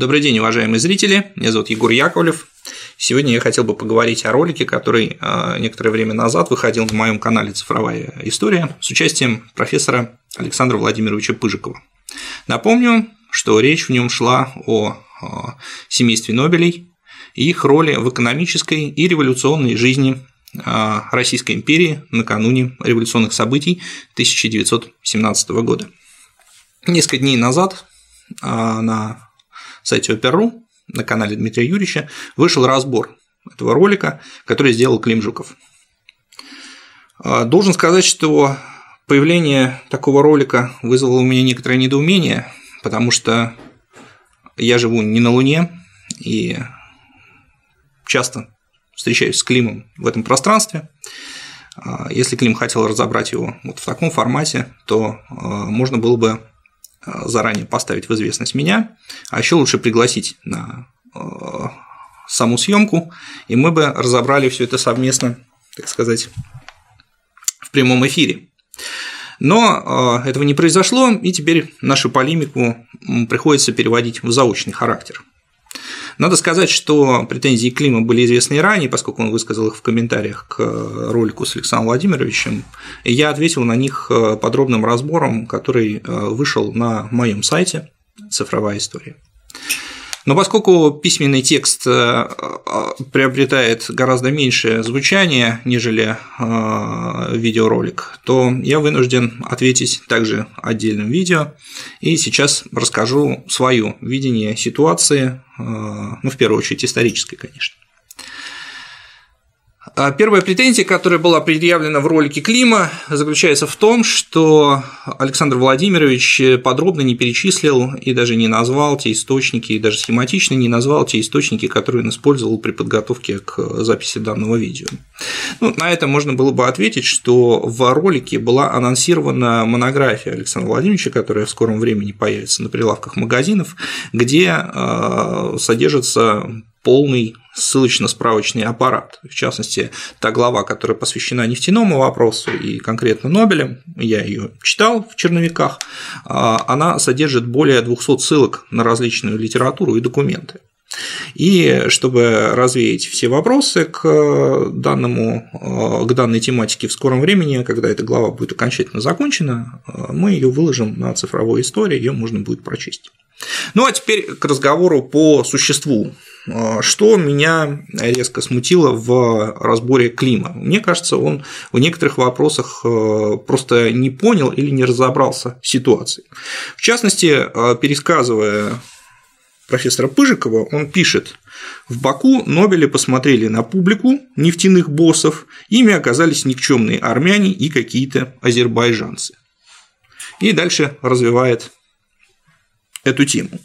Добрый день, уважаемые зрители. Меня зовут Егор Яковлев. Сегодня я хотел бы поговорить о ролике, который а, некоторое время назад выходил на моем канале «Цифровая история» с участием профессора Александра Владимировича Пыжикова. Напомню, что речь в нем шла о а, семействе Нобелей и их роли в экономической и революционной жизни а, Российской империи накануне революционных событий 1917 года. Несколько дней назад на сайте Опер.ру на канале Дмитрия Юрьевича вышел разбор этого ролика, который сделал Клим Жуков. А, должен сказать, что появление такого ролика вызвало у меня некоторое недоумение, потому что я живу не на Луне и часто встречаюсь с Климом в этом пространстве. А, если Клим хотел разобрать его вот в таком формате, то а, можно было бы заранее поставить в известность меня, а еще лучше пригласить на э, саму съемку, и мы бы разобрали все это совместно, так сказать, в прямом эфире. Но э, этого не произошло, и теперь нашу полемику приходится переводить в заочный характер. Надо сказать, что претензии Клима были известны и ранее, поскольку он высказал их в комментариях к ролику с Александром Владимировичем, и я ответил на них э, подробным разбором, который э, вышел на моем сайте «Цифровая история». Но поскольку письменный текст э, э, приобретает гораздо меньшее звучание, нежели э, видеоролик, то я вынужден ответить также отдельным видео. И сейчас расскажу свое видение ситуации, ну, в первую очередь, исторической, конечно. А первая претензия, которая была предъявлена в ролике Клима, заключается в том, что Александр Владимирович подробно не перечислил и даже не назвал те источники, и даже схематично не назвал те источники, которые он использовал при подготовке к записи данного видео. Ну, на это можно было бы ответить, что в ролике была анонсирована монография Александра Владимировича, которая в скором времени появится на прилавках магазинов, где э, содержится полный ссылочно-справочный аппарат. В частности, та глава, которая посвящена нефтяному вопросу и конкретно Нобелем, я ее читал в черновиках, а, она содержит более 200 ссылок на различную литературу и документы. И чтобы развеять все вопросы к, данному, а, к данной тематике в скором времени, когда эта глава будет окончательно закончена, а, мы ее выложим на цифровой истории, ее можно будет прочесть. Ну а теперь к разговору по существу что меня резко смутило в разборе Клима? Мне кажется, он в некоторых вопросах э, просто не понял или не разобрался в ситуации. В частности, э, пересказывая профессора Пыжикова, он пишет, в Баку Нобели посмотрели на публику нефтяных боссов, ими оказались никчемные армяне и какие-то азербайджанцы. И дальше развивает эту тему.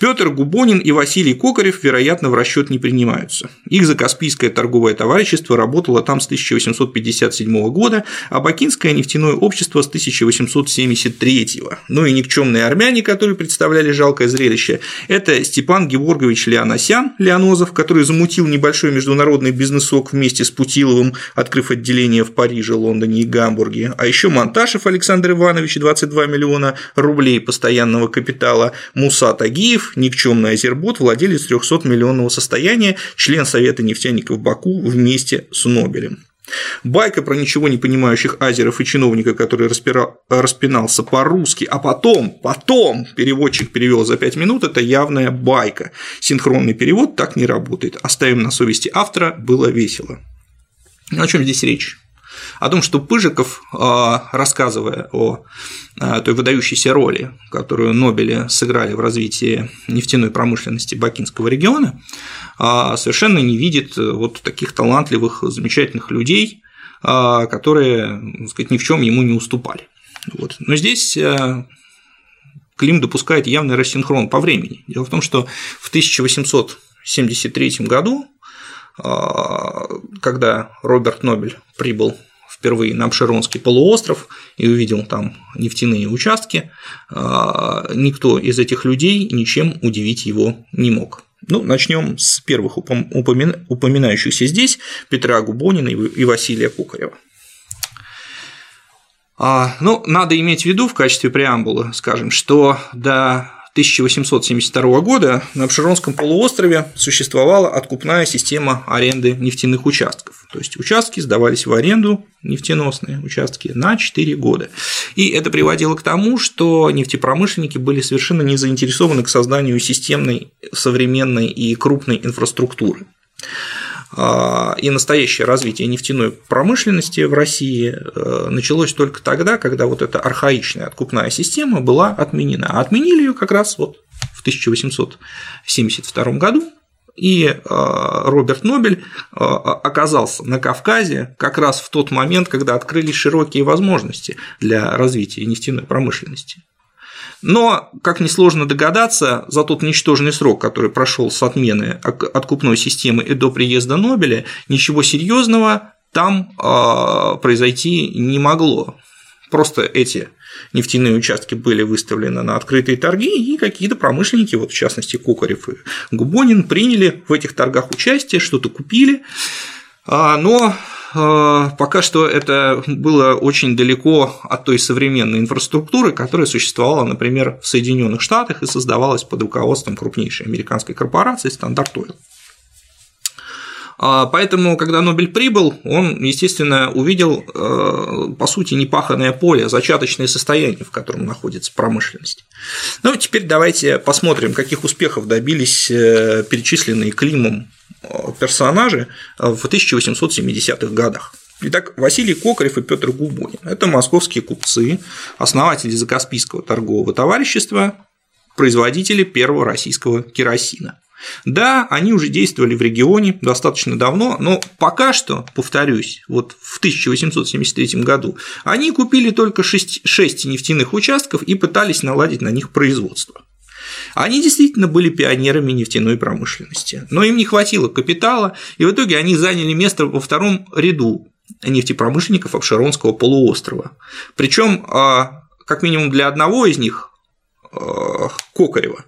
Петр Губонин и Василий Кокарев, вероятно, в расчет не принимаются. Их Закаспийское торговое товарищество работало там с 1857 года, а Бакинское нефтяное общество с 1873. Ну и никчемные армяне, которые представляли жалкое зрелище, это Степан Георгиевич Леоносян, Леонозов, который замутил небольшой международный бизнесок вместе с Путиловым, открыв отделение в Париже, Лондоне и Гамбурге, а еще Монташев Александр Иванович, 22 миллиона рублей постоянного капитала, Муса Тагиев, никчемный Азербот, владелец 300-миллионного состояния, член Совета нефтяников Баку вместе с Нобелем. Байка про ничего не понимающих азеров и чиновника, который распира... распинался по-русски, а потом, потом переводчик перевел за 5 минут, это явная байка. Синхронный перевод так не работает. Оставим на совести автора, было весело. О чем здесь речь? О том, что Пыжиков, а, рассказывая о а, той выдающейся роли, которую Нобели сыграли в развитии нефтяной промышленности Бакинского региона, а, совершенно не видит вот таких талантливых, замечательных людей, которые, так сказать, ни в чем ему не уступали. Вот. Но здесь Клим допускает явный рассинхрон по времени. Дело в том, что в 1873 году, когда Роберт Нобель прибыл впервые на Обширонский полуостров и увидел там нефтяные участки, а, никто из этих людей ничем удивить его не мог. Ну, начнем с первых упоминающихся здесь Петра Губонина и Василия Кукарева. А, ну, надо иметь в виду в качестве преамбулы, скажем, что до 1872 года на Обширонском полуострове существовала откупная система аренды нефтяных участков. То есть участки сдавались в аренду, нефтеносные участки, на 4 года. И это приводило к тому, что нефтепромышленники были совершенно не заинтересованы к созданию системной, современной и крупной инфраструктуры. А, и настоящее развитие нефтяной промышленности в России э, началось только тогда, когда вот эта архаичная откупная система была отменена. А отменили ее как раз вот в 1872 году, и э, Роберт Нобель э, оказался на Кавказе как раз в тот момент, когда открылись широкие возможности для развития нефтяной промышленности. Но, как несложно догадаться, за тот ничтожный срок, который прошел с отмены откупной системы и до приезда Нобеля, ничего серьезного там а, произойти не могло. Просто эти нефтяные участки были выставлены на открытые торги, и какие-то промышленники, вот в частности Кокарев и Губонин, приняли в этих торгах участие, что-то купили, а, но пока что это было очень далеко от той современной инфраструктуры, которая существовала, например, в Соединенных Штатах и создавалась под руководством крупнейшей американской корпорации Стандарт Oil. А, поэтому, когда Нобель прибыл, он, естественно, увидел, э, по сути, непаханное поле, зачаточное состояние, в котором находится промышленность. Ну, теперь давайте посмотрим, каких успехов добились э, перечисленные Климом персонажи в 1870-х годах. Итак, Василий Кокарев и Петр Губонин – это московские купцы, основатели Закаспийского торгового товарищества, производители первого российского керосина. Да, они уже действовали в регионе достаточно давно, но пока что, повторюсь, вот в 1873 году они купили только 6, 6 нефтяных участков и пытались наладить на них производство. Они действительно были пионерами нефтяной промышленности, но им не хватило капитала, и в итоге они заняли место во втором ряду нефтепромышленников Обширонского полуострова. Причем, а, как минимум для одного из них, а, Кокарева,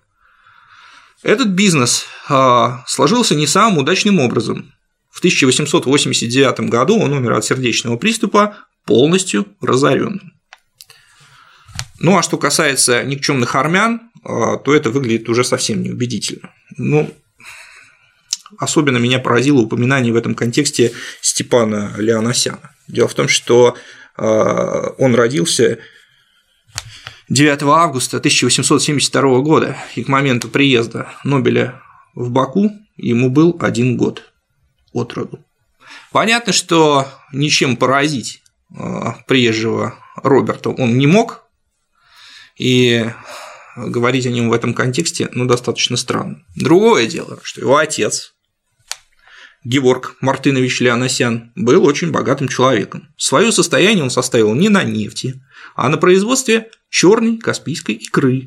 этот бизнес а, сложился не самым удачным образом. В 1889 году он умер от сердечного приступа полностью разоренным. Ну а что касается никчемных армян, то это выглядит уже совсем неубедительно. Ну, особенно меня поразило упоминание в этом контексте Степана Леонасяна. Дело в том, что а, он родился 9 августа 1872 года, и к моменту приезда Нобеля в Баку ему был один год от роду. Понятно, что ничем поразить а, приезжего Роберта он не мог, и говорить о нем в этом контексте ну, достаточно странно. Другое дело, что его отец, Георг Мартынович Леонасян, был очень богатым человеком. Свое состояние он составил не на нефти, а на производстве черной каспийской икры.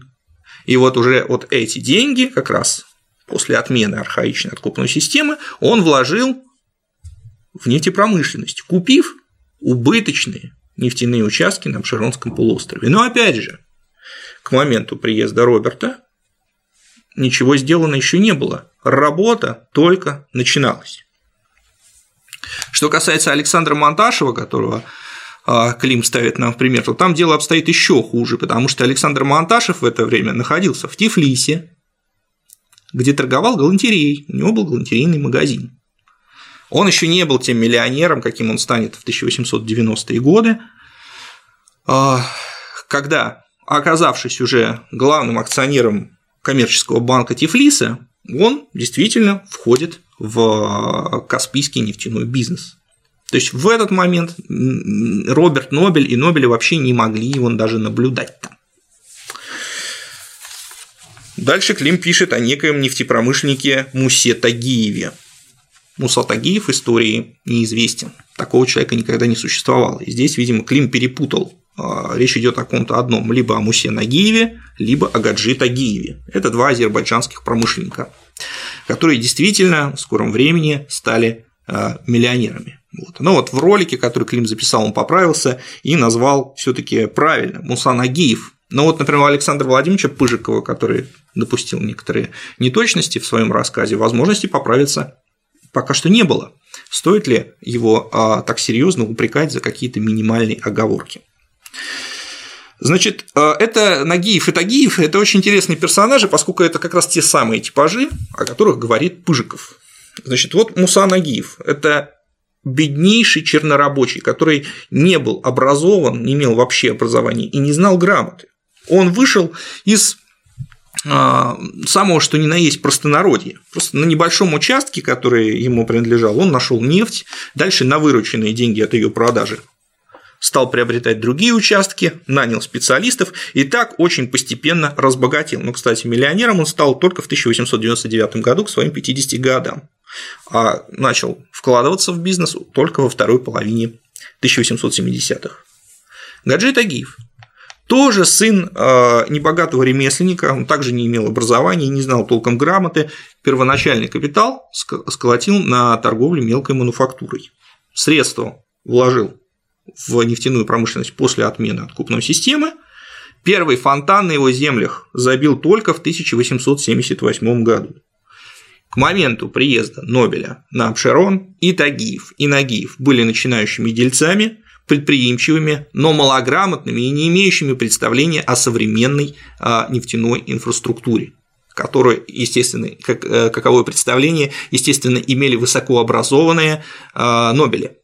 И вот уже вот эти деньги, как раз после отмены архаичной откупной системы, он вложил в нефтепромышленность, купив убыточные нефтяные участки на Обширонском полуострове. Но опять же, к моменту приезда Роберта ничего сделано еще не было. Работа только начиналась. Что касается Александра Монташева, которого а, Клим ставит нам в пример, то там дело обстоит еще хуже, потому что Александр Монташев в это время находился в Тифлисе, где торговал галантерей, у него был галантерейный магазин. Он еще не был тем миллионером, каким он станет в 1890-е годы, а, когда оказавшись уже главным акционером коммерческого банка Тифлиса, он действительно входит в Каспийский нефтяной бизнес. То есть в этот момент Роберт Нобель и Нобель вообще не могли его даже наблюдать там. Дальше Клим пишет о некоем нефтепромышленнике Мусе Тагиеве. Муса Тагиев истории неизвестен. Такого человека никогда не существовало. И здесь, видимо, Клим перепутал а, речь идет о ком-то одном, либо о Мусе Нагиеве, либо о Гаджи Тагиеве. Это два азербайджанских промышленника, которые действительно в скором времени стали а, миллионерами. Вот. Но вот в ролике, который Клим записал, он поправился и назвал все-таки правильно Муса Нагиев. Но вот, например, у Александра Владимировича Пыжикова, который допустил некоторые неточности в своем рассказе, возможности поправиться пока что не было. Стоит ли его а, так серьезно упрекать за какие-то минимальные оговорки? Значит, э, это Нагиев и Тагиев – это очень интересные персонажи, поскольку это как раз те самые типажи, о которых говорит Пыжиков. Значит, вот Муса Нагиев – это беднейший чернорабочий, который не был образован, не имел вообще образования и не знал грамоты. Он вышел из а, самого что ни на есть простонародье. Просто на небольшом участке, который ему принадлежал, он нашел нефть, дальше на вырученные деньги от ее продажи стал приобретать другие участки, нанял специалистов и так очень постепенно разбогател. Ну, кстати, миллионером он стал только в 1899 году к своим 50 годам, а начал вкладываться в бизнес только во второй половине 1870-х. Гаджи Тагиев тоже сын э, небогатого ремесленника, он также не имел образования, не знал толком грамоты. Первоначальный капитал сколотил на торговле мелкой мануфактурой. Средства вложил в нефтяную промышленность после отмены откупной системы. Первый фонтан на его землях забил только в 1878 году. К моменту приезда Нобеля на Абшерон и Тагиев, и Нагиев были начинающими дельцами, предприимчивыми, но малограмотными и не имеющими представления о современной а, нефтяной инфраструктуре которые, естественно, как, э, каковое представление, естественно, имели высокообразованные а, Нобели.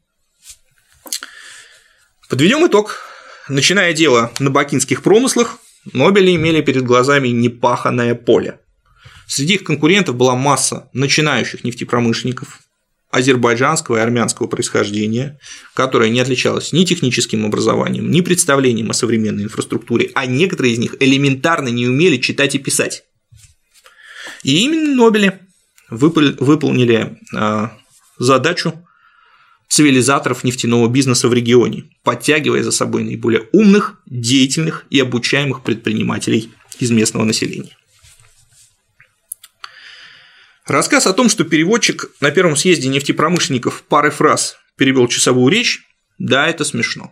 Подведем итог. Начиная дело на бакинских промыслах, Нобели имели перед глазами непаханное поле. Среди их конкурентов была масса начинающих нефтепромышленников, азербайджанского и армянского происхождения, которая не отличалась ни техническим образованием, ни представлением о современной инфраструктуре, а некоторые из них элементарно не умели читать и писать. И именно Нобели выполнили а, задачу цивилизаторов нефтяного бизнеса в регионе, подтягивая за собой наиболее умных, деятельных и обучаемых предпринимателей из местного населения. Рассказ о том, что переводчик на первом съезде нефтепромышленников пары фраз перевел часовую речь, да, это смешно.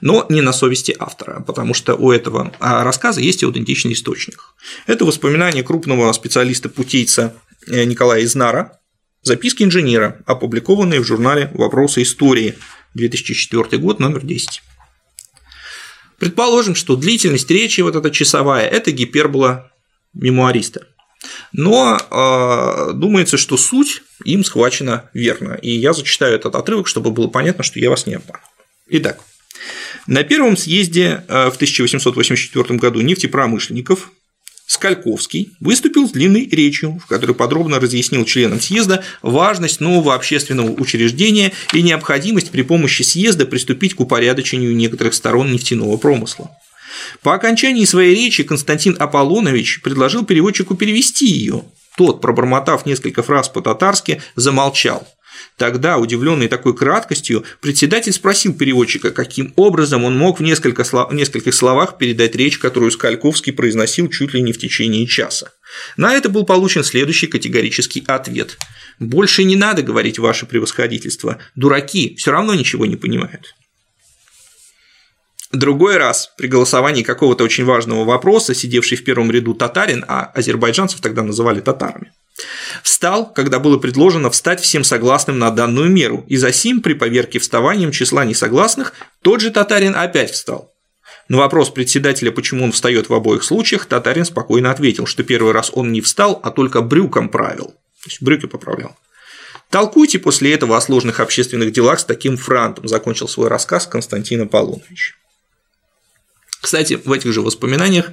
Но не на совести автора, потому что у этого а, рассказа есть аутентичный источник. Это воспоминание крупного специалиста-путейца э, Николая Изнара, записки инженера, опубликованные в журнале «Вопросы истории», 2004 год, номер 10. Предположим, что длительность речи, вот эта часовая, это гипербола мемуариста. Но э, думается, что суть им схвачена верно. И я зачитаю этот отрывок, чтобы было понятно, что я вас не обманул. Итак, на первом съезде а, в 1884 году нефтепромышленников Скальковский выступил с длинной речью, в которой подробно разъяснил членам съезда важность нового общественного учреждения и необходимость при помощи съезда приступить к упорядочению некоторых сторон нефтяного промысла. По окончании своей речи Константин Аполлонович предложил переводчику перевести ее. Тот, пробормотав несколько фраз по-татарски, замолчал. Тогда, удивленный такой краткостью, председатель спросил переводчика, каким образом он мог в нескольких словах передать речь, которую Скальковский произносил чуть ли не в течение часа. На это был получен следующий категорический ответ. «Больше не надо говорить ваше превосходительство. Дураки все равно ничего не понимают». Другой раз при голосовании какого-то очень важного вопроса, сидевший в первом ряду татарин, а азербайджанцев тогда называли татарами, Встал, когда было предложено встать всем согласным на данную меру, и за сим при поверке вставанием числа несогласных тот же татарин опять встал. На вопрос председателя, почему он встает в обоих случаях, татарин спокойно ответил, что первый раз он не встал, а только брюком правил, то есть брюки поправлял. Толкуйте после этого о сложных общественных делах с таким франтом, закончил свой рассказ Константин Аполлонович. Кстати, в этих же воспоминаниях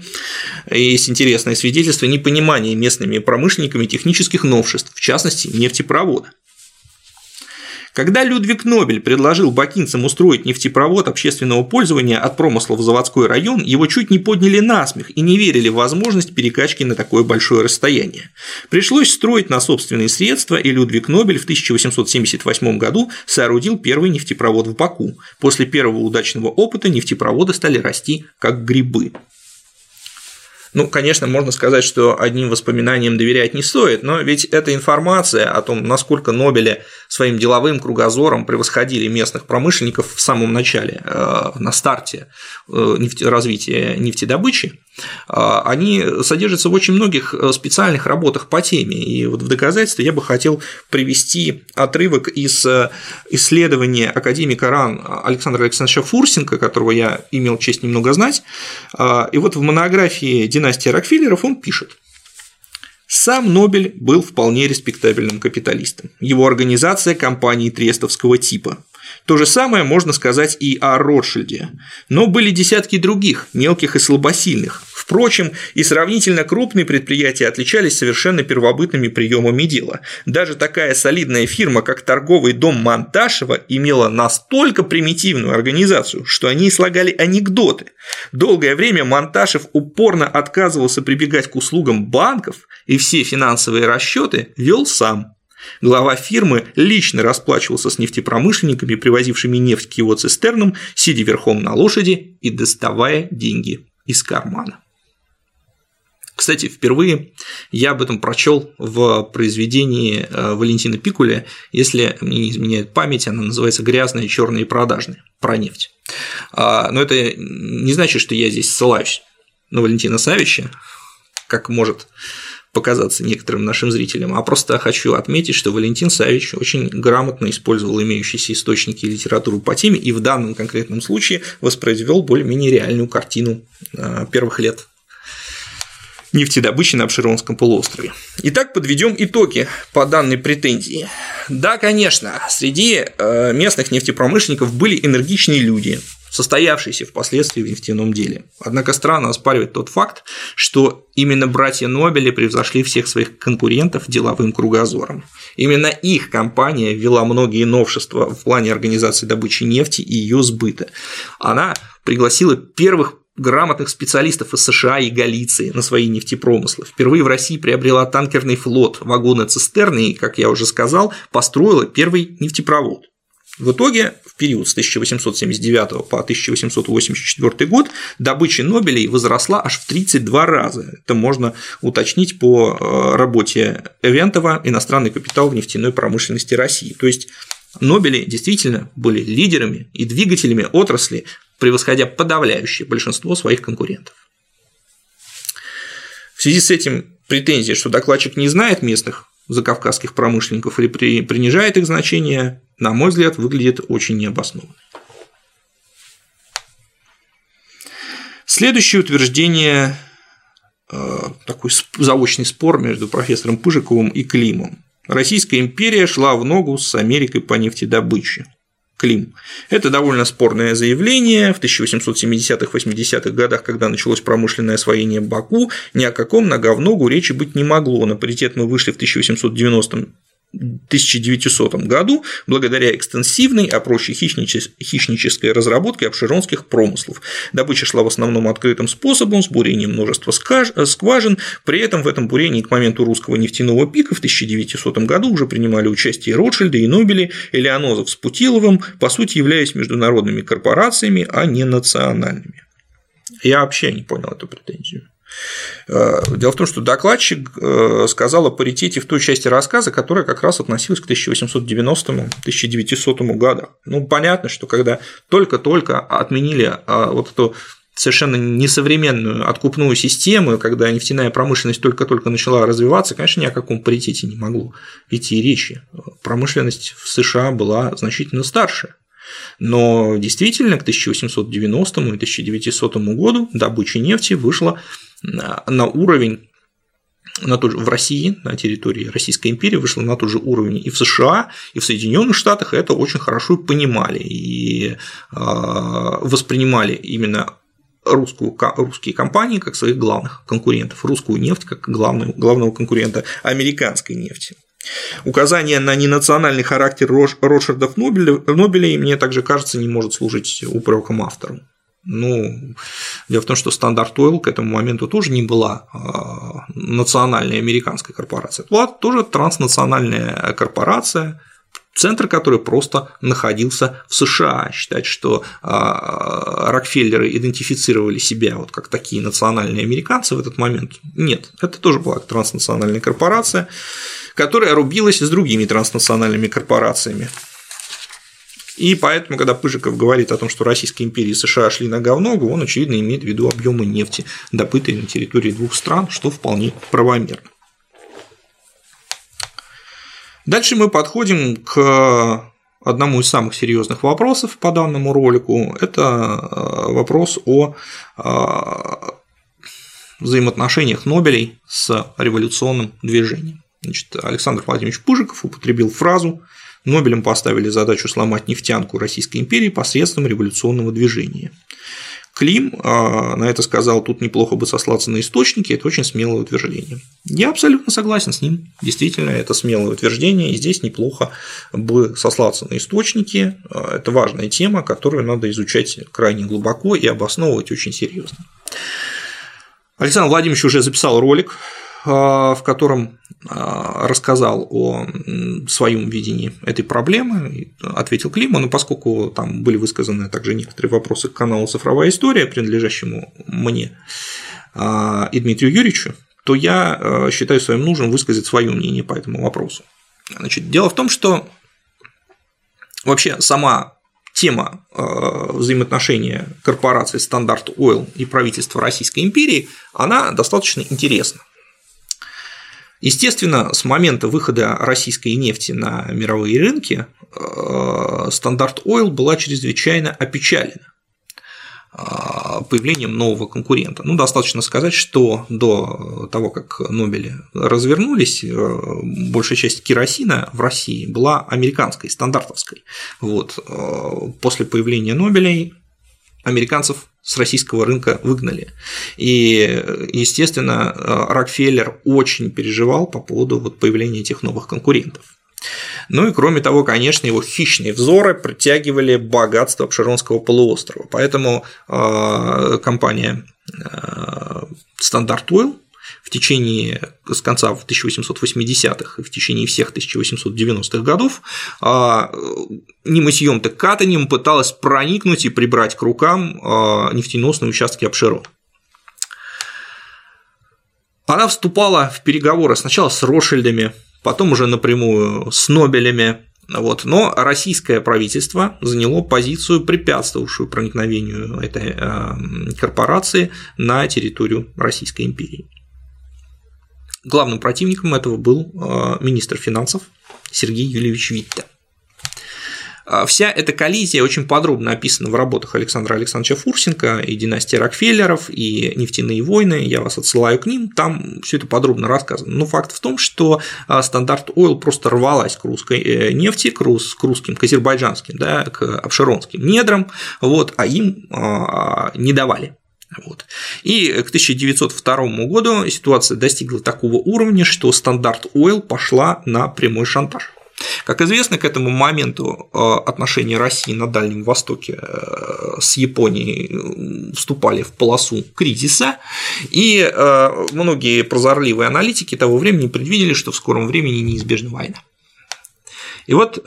есть интересное свидетельство непонимания местными промышленниками технических новшеств, в частности, нефтепровода. Когда Людвиг Нобель предложил бакинцам устроить нефтепровод общественного пользования от промысла в заводской район, его чуть не подняли на смех и не верили в возможность перекачки на такое большое расстояние. Пришлось строить на собственные средства, и Людвиг Нобель в 1878 году соорудил первый нефтепровод в Баку. После первого удачного опыта нефтепроводы стали расти как грибы. Ну, конечно, можно сказать, что одним воспоминаниям доверять не стоит, но ведь эта информация о том, насколько Нобели своим деловым кругозором превосходили местных промышленников в самом начале, э, на старте э, развития нефтедобычи, э, они содержатся в очень многих специальных работах по теме. И вот в доказательство я бы хотел привести отрывок из исследования академика РАН Александра Александровича Фурсенко, которого я имел честь немного знать. И вот в монографии династии Рокфеллеров он пишет. Сам Нобель был вполне респектабельным капиталистом. Его организация – компании трестовского типа. То же самое можно сказать и о Ротшильде. Но были десятки других, мелких и слабосильных. Впрочем, и сравнительно крупные предприятия отличались совершенно первобытными приемами дела. Даже такая солидная фирма, как торговый дом Монташева, имела настолько примитивную организацию, что они слагали анекдоты. Долгое время Монташев упорно отказывался прибегать к услугам банков и все финансовые расчеты вел сам. Глава фирмы лично расплачивался с нефтепромышленниками, привозившими нефть к его цистернам, сидя верхом на лошади и доставая деньги из кармана. Кстати, впервые я об этом прочел в произведении э, Валентина Пикуля, если мне не изменяет память, она называется «Грязные, черные и продажные» про нефть. А, но это не значит, что я здесь ссылаюсь на Валентина Савича, как может показаться некоторым нашим зрителям, а просто хочу отметить, что Валентин Савич очень грамотно использовал имеющиеся источники и литературу по теме и в данном конкретном случае воспроизвел более-менее реальную картину э, первых лет нефтедобычи на Обширонском полуострове. Итак, подведем итоги по данной претензии. Да, конечно, среди э, местных нефтепромышленников были энергичные люди, состоявшиеся впоследствии в нефтяном деле. Однако странно оспаривать тот факт, что именно братья Нобели превзошли всех своих конкурентов деловым кругозором. Именно их компания ввела многие новшества в плане организации добычи нефти и ее сбыта. Она пригласила первых грамотных специалистов из США и Галиции на свои нефтепромыслы. Впервые в России приобрела танкерный флот, вагоны-цистерны и, как я уже сказал, построила первый нефтепровод. В итоге в период с 1879 по 1884 год добыча Нобелей возросла аж в 32 раза. Это можно уточнить по э, работе Эвентова «Иностранный капитал в нефтяной промышленности России». То есть Нобели действительно были лидерами и двигателями отрасли, превосходя подавляющее большинство своих конкурентов. В связи с этим претензия, что докладчик не знает местных закавказских промышленников или принижает их значение, на мой взгляд, выглядит очень необоснованно. Следующее утверждение э, такой заочный спор между профессором Пыжиковым и Климом. Российская империя шла в ногу с Америкой по нефтедобыче. Клим. Это довольно спорное заявление. В 1870-80-х годах, когда началось промышленное освоение Баку, ни о каком нога в ногу речи быть не могло. На паритет мы вышли в 1890 1900 году благодаря экстенсивной, а проще хищнической разработке обширонских промыслов. Добыча шла в основном открытым способом, с бурением множества скважин, при этом в этом бурении к моменту русского нефтяного пика в 1900 году уже принимали участие Ротшильды и Нобели, Элеонозов с Путиловым, по сути являясь международными корпорациями, а не национальными. Я вообще не понял эту претензию. Э, дело в том, что докладчик э, сказал о паритете в той части рассказа, которая как раз относилась к 1890-1900 годам. Ну, понятно, что когда только-только отменили а, вот эту совершенно несовременную откупную систему, когда нефтяная промышленность только-только начала развиваться, конечно, ни о каком паритете не могло идти речи. Промышленность в США была значительно старше. Но действительно к 1890 и 1900 году добыча нефти вышла на уровень на тот же, в России, на территории Российской империи вышла на тот же уровень и в США, и в Соединенных Штатах это очень хорошо понимали и а, воспринимали именно русскую, русские компании как своих главных конкурентов, русскую нефть как главную, главного конкурента американской нефти. Указание на ненациональный характер Ротшильдов Нобелей, мне также кажется, не может служить упреком автору. Ну, дело в том, что Standard Oil к этому моменту тоже не была а, национальной американской корпорацией. Это была тоже транснациональная корпорация, центр, который просто находился в США. Считать, что а, Рокфеллеры идентифицировали себя вот как такие национальные американцы в этот момент, нет, это тоже была транснациональная корпорация, которая рубилась с другими транснациональными корпорациями. И поэтому, когда Пыжиков говорит о том, что Российская империя и США шли на говногу, он, очевидно, имеет в виду объемы нефти, добытой на территории двух стран, что вполне правомерно. Дальше мы подходим к одному из самых серьезных вопросов по данному ролику. Это э, вопрос о э, взаимоотношениях Нобелей с революционным движением. Значит, Александр Владимирович Пужиков употребил фразу Нобелем поставили задачу сломать нефтянку Российской империи посредством революционного движения. Клим а, на это сказал, тут неплохо бы сослаться на источники, это очень смелое утверждение. Я абсолютно согласен с ним, действительно, это смелое утверждение, и здесь неплохо бы сослаться на источники, а, это важная тема, которую надо изучать крайне глубоко и обосновывать очень серьезно. Александр Владимирович уже записал ролик в котором а, рассказал о своем видении этой проблемы, ответил Климу, но поскольку там были высказаны также некоторые вопросы к каналу «Цифровая история», принадлежащему мне а, и Дмитрию Юрьевичу, то я считаю своим нужным высказать свое мнение по этому вопросу. Значит, дело в том, что вообще сама тема взаимоотношения корпорации Standard Oil и правительства Российской империи, она достаточно интересна. Естественно, с момента выхода российской нефти на мировые рынки э, Standard Oil была чрезвычайно опечалена э, появлением нового конкурента. Ну, достаточно сказать, что до того, как Нобели развернулись, э, большая часть керосина в России была американской, стандартовской. Вот. После появления Нобелей американцев с российского рынка выгнали. И, естественно, Рокфеллер очень переживал по поводу вот появления этих новых конкурентов. Ну и кроме того, конечно, его хищные взоры притягивали богатство Обширонского полуострова. Поэтому э, компания э, Standard Oil в течение с конца 1880-х и в течение всех 1890-х годов а, не мытьем, так катанием пыталась проникнуть и прибрать к рукам а, нефтеносные участки обширон. Она вступала в переговоры сначала с Рошельдами, потом уже напрямую с Нобелями, вот. Но российское правительство заняло позицию, препятствовавшую проникновению этой а, корпорации на территорию Российской империи. Главным противником этого был э, министр финансов Сергей Юльевич Витте. А вся эта коллизия очень подробно описана в работах Александра Александровича Фурсенко и династии Рокфеллеров, и нефтяные войны, я вас отсылаю к ним, там все это подробно рассказано. Но факт в том, что стандарт Ойл просто рвалась к русской э, нефти, к, рус, к русским, к азербайджанским, да, к обширонским недрам, вот, а им а, не давали. Вот. И к 1902 году ситуация достигла такого уровня, что стандарт Oil пошла на прямой шантаж. Как известно, к этому моменту э, отношения России на Дальнем Востоке э, с Японией вступали в полосу кризиса, и э, многие прозорливые аналитики того времени предвидели, что в скором времени неизбежна война. И вот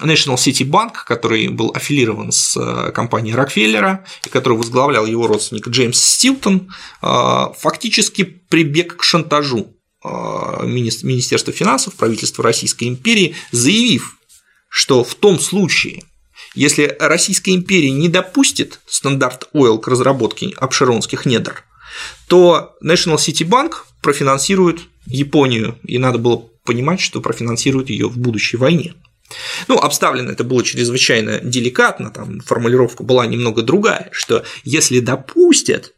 National City Bank, который был аффилирован с э, компанией Рокфеллера и который возглавлял его родственник Джеймс Стилтон, э, фактически прибег к шантажу э, Министерства финансов, правительства Российской империи, заявив, что в том случае, если Российская империя не допустит стандарт Oil к разработке обширонских недр, то National City Bank профинансирует Японию, и надо было понимать, что профинансирует ее в будущей войне. Ну, обставлено это было чрезвычайно деликатно, там формулировка была немного другая, что если допустят,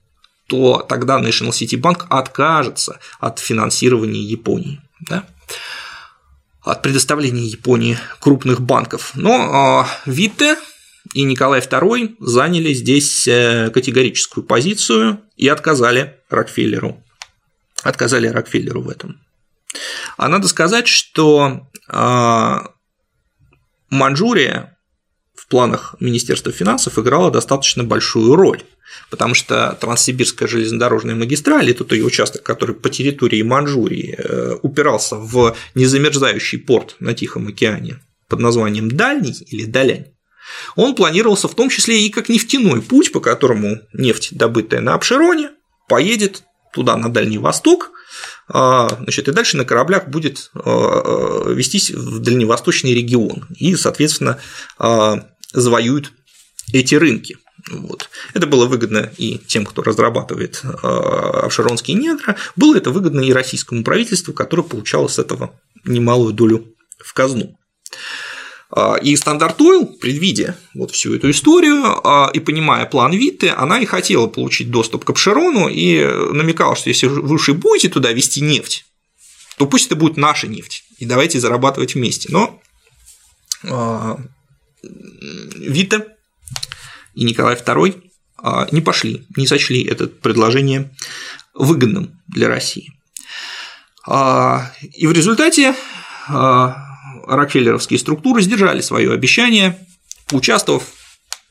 то тогда National City Bank откажется от финансирования Японии, да? от предоставления Японии крупных банков. Но э, Витте и Николай II заняли здесь э, категорическую позицию и отказали Рокфеллеру. Отказали Рокфеллеру в этом. А надо сказать, что а, Манчжурия в планах Министерства финансов играла достаточно большую роль, потому что Транссибирская железнодорожная магистраль, это ее участок, который по территории Манчжурии э, упирался в незамерзающий порт на Тихом океане, под названием Дальний или Далянь, он планировался в том числе и как нефтяной путь, по которому нефть, добытая на Апшероне, поедет туда, на Дальний Восток, значит, и дальше на кораблях будет а, а, вестись в дальневосточный регион и, соответственно, завоюют эти рынки. Вот. Это было выгодно и тем, кто разрабатывает апшеронские недра, было это выгодно и российскому правительству, которое получало с этого немалую долю в казну. А, и Standard Oil, предвидя вот всю эту историю а, и понимая план Витте, она и хотела получить доступ к Апшерону и намекала, что если вы уж и будете туда вести нефть, то пусть это будет наша нефть, и давайте зарабатывать вместе. Но а, Витте и Николай II не пошли, не сочли это предложение выгодным для России. И в результате рокфеллеровские структуры сдержали свое обещание, участвовав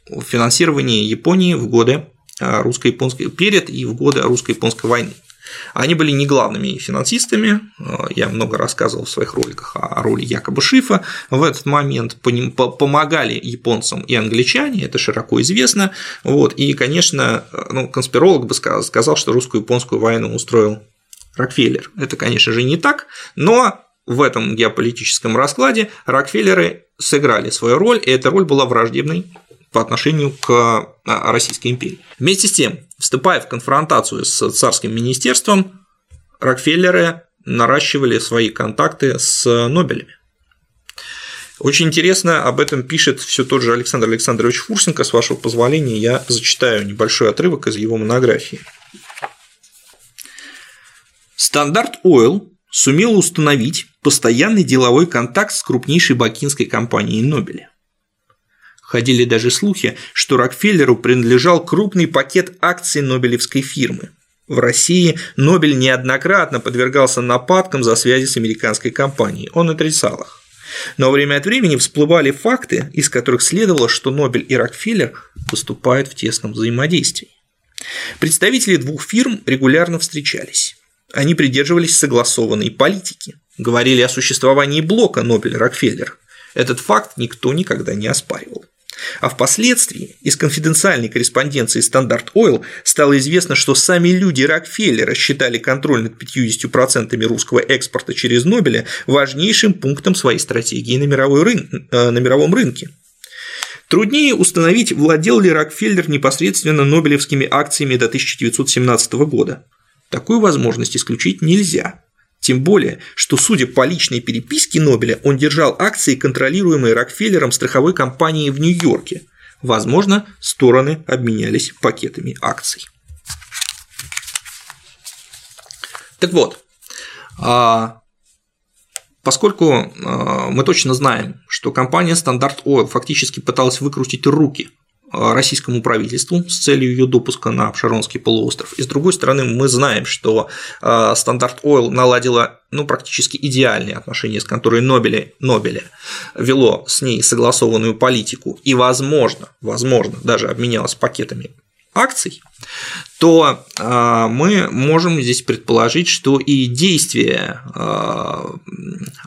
в финансировании Японии в годы а, русско-японской перед и в годы русско-японской войны. Они были не главными финансистами, а, я много рассказывал в своих роликах о роли якобы Шифа, в этот момент помогали японцам и англичане, это широко известно, вот, и, конечно, ну, конспиролог бы сказал, что русско-японскую войну устроил Рокфеллер. Это, конечно же, не так, но в этом геополитическом раскладе Рокфеллеры сыграли свою роль, и эта роль была враждебной по отношению к а, Российской империи. Вместе с тем, вступая в конфронтацию с царским министерством, Рокфеллеры наращивали свои контакты с Нобелями. Очень интересно об этом пишет все тот же Александр Александрович Фурсенко. С вашего позволения я зачитаю небольшой отрывок из его монографии. Standard Oil сумел установить постоянный деловой контакт с крупнейшей бакинской компанией Нобеля. Ходили даже слухи, что Рокфеллеру принадлежал крупный пакет акций Нобелевской фирмы. В России Нобель неоднократно подвергался нападкам за связи с американской компанией, он отрицал их. Но время от времени всплывали факты, из которых следовало, что Нобель и Рокфеллер выступают в тесном взаимодействии. Представители двух фирм регулярно встречались. Они придерживались согласованной политики, говорили о существовании блока Нобель-Рокфеллер. Этот факт никто никогда не оспаривал. А впоследствии из конфиденциальной корреспонденции Стандарт Ойл стало известно, что сами люди Рокфеллера считали контроль над 50% русского экспорта через Нобеля важнейшим пунктом своей стратегии на, мировой рын... Э, на мировом рынке. Труднее установить, владел ли Рокфеллер непосредственно нобелевскими акциями до 1917 года. Такую возможность исключить нельзя. Тем более, что, судя по личной переписке Нобеля, он держал акции, контролируемые Рокфеллером страховой компании в Нью-Йорке. Возможно, стороны обменялись пакетами акций. Так вот, а, поскольку а, мы точно знаем, что компания Standard Oil фактически пыталась выкрутить руки российскому правительству с целью ее допуска на Обширонский полуостров. И с другой стороны, мы знаем, что э, Стандарт Ойл наладила ну, практически идеальные отношения с конторой Нобеля, Нобеля, вело с ней согласованную политику и, возможно, возможно, даже обменялась пакетами акций, то а, мы можем здесь предположить, что и действия а,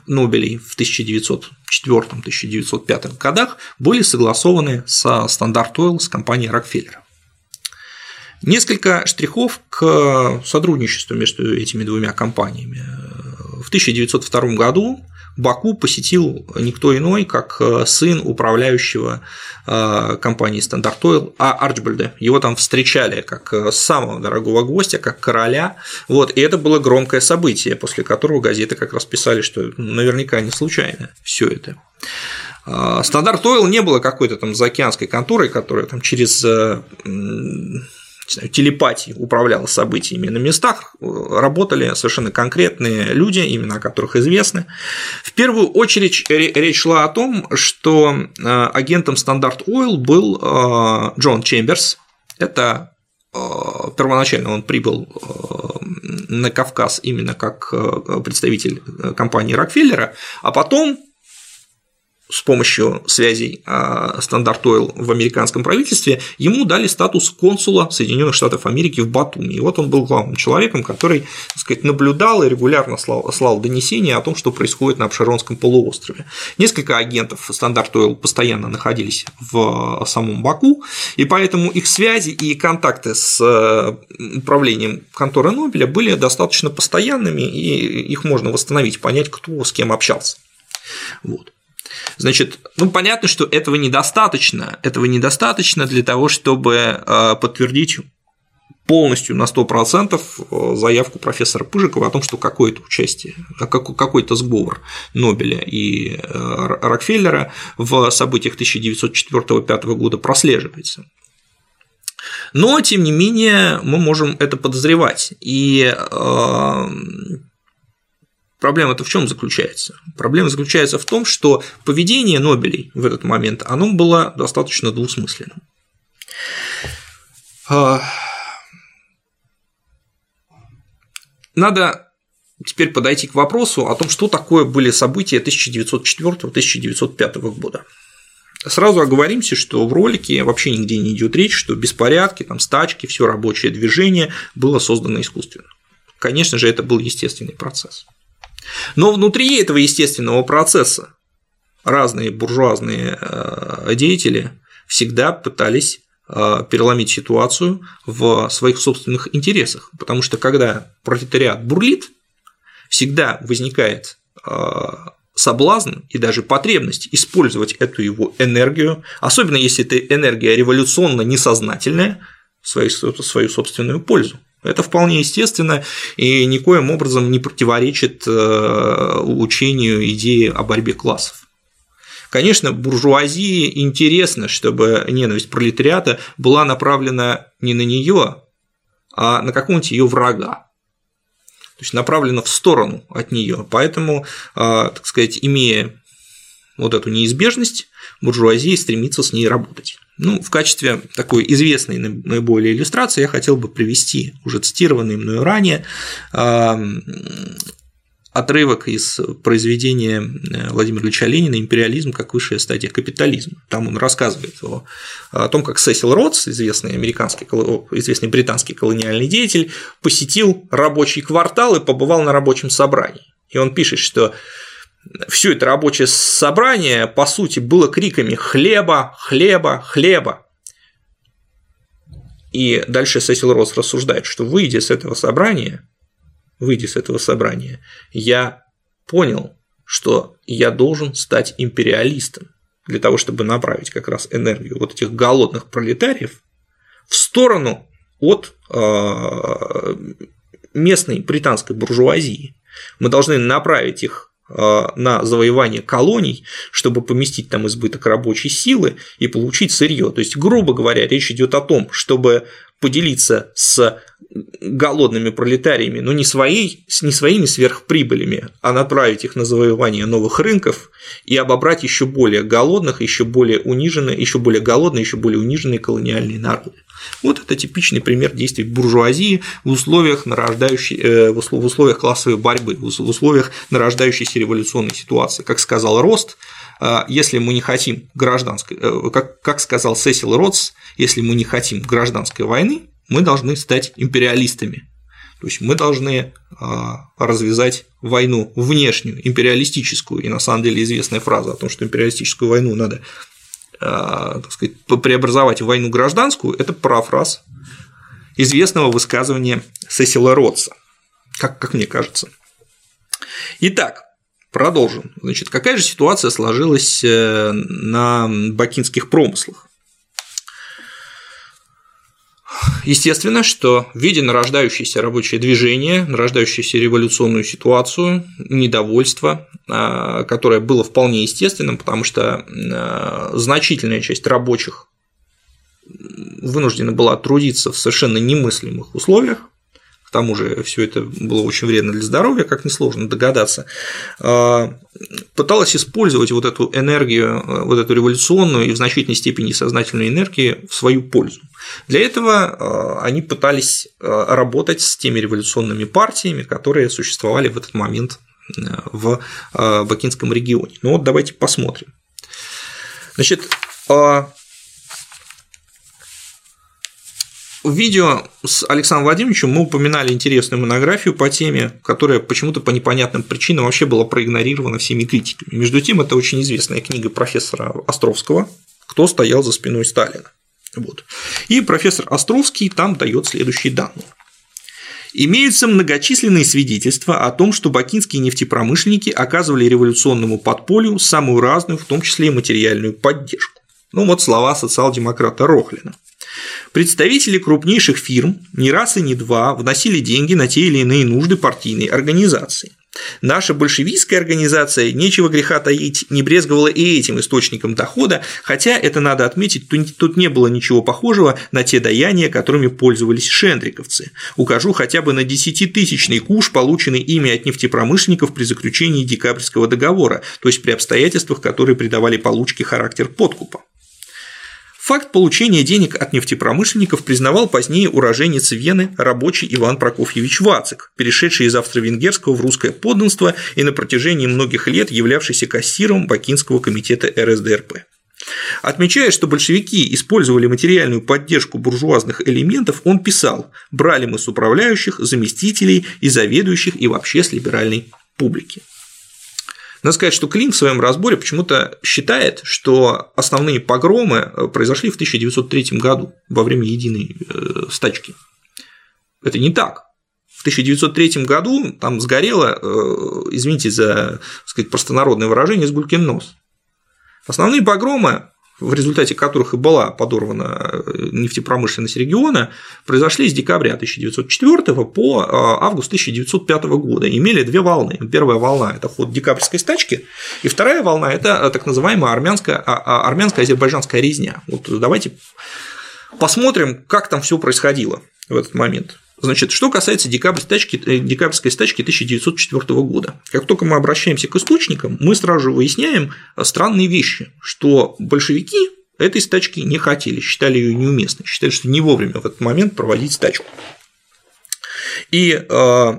Нобелей в 1904-1905 годах были согласованы со Стандарт Ойл с компанией Рокфеллера. Несколько штрихов к сотрудничеству между этими двумя компаниями. В 1902 году Баку посетил никто иной, как э, сын управляющего э, компании Стандарт Ойл, а Арчбальда. Его там встречали как э, самого дорогого гостя, как короля. Вот, и это было громкое событие, после которого газеты как раз писали, что наверняка не случайно все это. Стандарт Ойл не было какой-то там заокеанской конторой, которая там через телепатии управляла событиями на местах, работали совершенно конкретные люди, имена которых известны. В первую очередь речь шла о том, что э, агентом Стандарт Ойл был э, Джон Чемберс. Это э, первоначально он прибыл на Кавказ именно как представитель компании Рокфеллера, а потом с помощью связей Стандарт Ойл в американском правительстве, ему дали статус консула Соединенных Штатов Америки в Батуми. И вот он был главным человеком, который так сказать, наблюдал и регулярно слал, слал донесения о том, что происходит на Апшеронском полуострове. Несколько агентов Стандарт Ойл постоянно находились в самом Баку, и поэтому их связи и контакты с э, управлением конторы Нобеля были достаточно постоянными, и их можно восстановить, понять, кто с кем общался. Вот. Значит, ну понятно, что этого недостаточно, этого недостаточно для того, чтобы э, подтвердить полностью на 100% э, заявку профессора Пыжикова о том, что какое-то участие, какой-то сговор Нобеля и э, Рокфеллера в событиях 1904-1905 года прослеживается. Но, тем не менее, мы можем это подозревать. И Проблема-то в чем заключается? Проблема заключается в том, что поведение Нобелей в этот момент, оно было достаточно двусмысленным. А, надо теперь подойти к вопросу о том, что такое были события 1904-1905 года. Сразу оговоримся, что в ролике вообще нигде не идет речь, что беспорядки, там, стачки, все рабочее движение было создано искусственно. Конечно же, это был естественный процесс. Но внутри этого естественного процесса разные буржуазные э, деятели всегда пытались э, переломить ситуацию в своих собственных интересах, потому что когда пролетариат бурлит, всегда возникает э, соблазн и даже потребность использовать эту его энергию, особенно если эта энергия революционно несознательная, в свою, в свою собственную пользу. Это вполне естественно и никоим образом не противоречит э, учению идеи о борьбе классов. Конечно, буржуазии интересно, чтобы ненависть пролетариата была направлена не на нее, а на какого-нибудь ее врага. То есть направлена в сторону от нее. Поэтому, э, так сказать, имея вот эту неизбежность, буржуазия стремится с ней работать. Ну, в качестве такой известной наиболее иллюстрации я хотел бы привести уже цитированный мною ранее отрывок из произведения э, Владимира Ильича Ленина «Империализм как высшая стадия капитализма». Там он рассказывает о, о том, как Сесил Ротс, известный, американский, известный британский колониальный деятель, посетил рабочий квартал и побывал на рабочем собрании. И он пишет, что все это рабочее собрание, по сути, было криками «хлеба, хлеба, хлеба». И дальше Сесил Росс рассуждает, что выйдя с этого собрания, выйдя с этого собрания, я понял, что я должен стать империалистом для того, чтобы направить как раз энергию вот этих голодных пролетариев в сторону от э, местной британской буржуазии. Мы должны направить их на завоевание колоний, чтобы поместить там избыток рабочей силы и получить сырье. То есть, грубо говоря, речь идет о том, чтобы поделиться с голодными пролетариями, но не, своей, не своими сверхприбылями, а направить их на завоевание новых рынков и обобрать еще более голодных, еще более униженные, еще более голодные, еще более униженные колониальные народы. Вот это типичный пример действий буржуазии в условиях, нарождающей, э, в условиях классовой борьбы, в условиях нарождающейся революционной ситуации. Как сказал Рост, э, если мы не хотим гражданской, э, как, как сказал Сесил Ротс, если мы не хотим гражданской войны, мы должны стать империалистами. То есть мы должны развязать войну внешнюю, империалистическую, и на самом деле известная фраза о том, что империалистическую войну надо так сказать, преобразовать в войну гражданскую, это парафраз известного высказывания Сесила Ротса, как, как мне кажется. Итак, продолжим. Значит, какая же ситуация сложилась э, на бакинских промыслах? Естественно, что видя нарождающееся рабочее движение, нарождающуюся революционную ситуацию, недовольство, а, которое было вполне естественным, потому что а, значительная часть рабочих вынуждена была трудиться в совершенно немыслимых условиях, тому же все это было очень вредно для здоровья, как несложно догадаться, а, пыталась использовать вот эту энергию, вот эту революционную и в значительной степени сознательную энергию в свою пользу. Для этого а, они пытались а, работать с теми революционными партиями, которые существовали в этот момент в Бакинском регионе. Ну вот давайте посмотрим. Значит, в видео с Александром Владимировичем мы упоминали интересную монографию по теме, которая почему-то по непонятным причинам вообще была проигнорирована всеми критиками. Между тем, это очень известная книга профессора Островского «Кто стоял за спиной Сталина». Вот. И профессор Островский там дает следующие данные. Имеются многочисленные свидетельства о том, что бакинские нефтепромышленники оказывали революционному подполью самую разную, в том числе и материальную поддержку. Ну вот слова социал-демократа Рохлина. Представители крупнейших фирм не раз и не два вносили деньги на те или иные нужды партийной организации. Наша большевистская организация, нечего греха таить, не брезговала и этим источником дохода, хотя это надо отметить, тут не было ничего похожего на те даяния, которыми пользовались шендриковцы. Укажу хотя бы на десятитысячный куш, полученный ими от нефтепромышленников при заключении декабрьского договора, то есть при обстоятельствах, которые придавали получке характер подкупа. Факт получения денег от нефтепромышленников признавал позднее уроженец Вены рабочий Иван Прокофьевич Вацик, перешедший из австро-венгерского в русское подданство и на протяжении многих лет являвшийся кассиром Бакинского комитета РСДРП. Отмечая, что большевики использовали материальную поддержку буржуазных элементов, он писал «брали мы с управляющих, заместителей и заведующих и вообще с либеральной публики». Надо сказать, что Клим в своем разборе почему-то считает, что основные погромы э, произошли в 1903 году во время единой э, стачки. Это не так. В 1903 году там сгорело, э, извините за сказать, простонародное выражение, с нос. Основные погромы в результате которых и была подорвана э, нефтепромышленность региона, произошли с декабря 1904 по э, август 1905 года. Имели две волны. Первая волна – это ход декабрьской стачки, и вторая волна – это так называемая армянская, а, а, армянская азербайджанская резня. Вот давайте посмотрим, как там все происходило в этот момент. Значит, что касается декабрь стачки, э, декабрьской стачки 1904 года. Как только мы обращаемся к источникам, мы сразу же выясняем странные вещи, что большевики этой стачки не хотели, считали ее неуместной, считали, что не вовремя в этот момент проводить стачку. И э,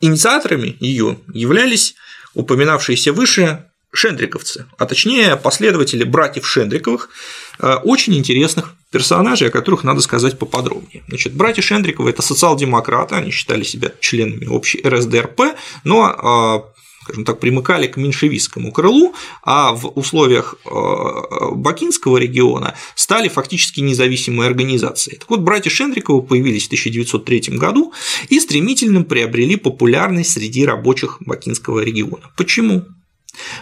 инициаторами ее являлись упоминавшиеся выше шендриковцы, а точнее последователи братьев Шендриковых, э, очень интересных персонажей, о которых надо сказать поподробнее. Значит, братья Шендриковы – это социал-демократы, они считали себя членами общей РСДРП, но а, скажем так, примыкали к меньшевистскому крылу, а в условиях э, Бакинского региона стали фактически независимой организацией. Так вот, братья Шендриковы появились в 1903 году и стремительно приобрели популярность среди рабочих Бакинского региона. Почему?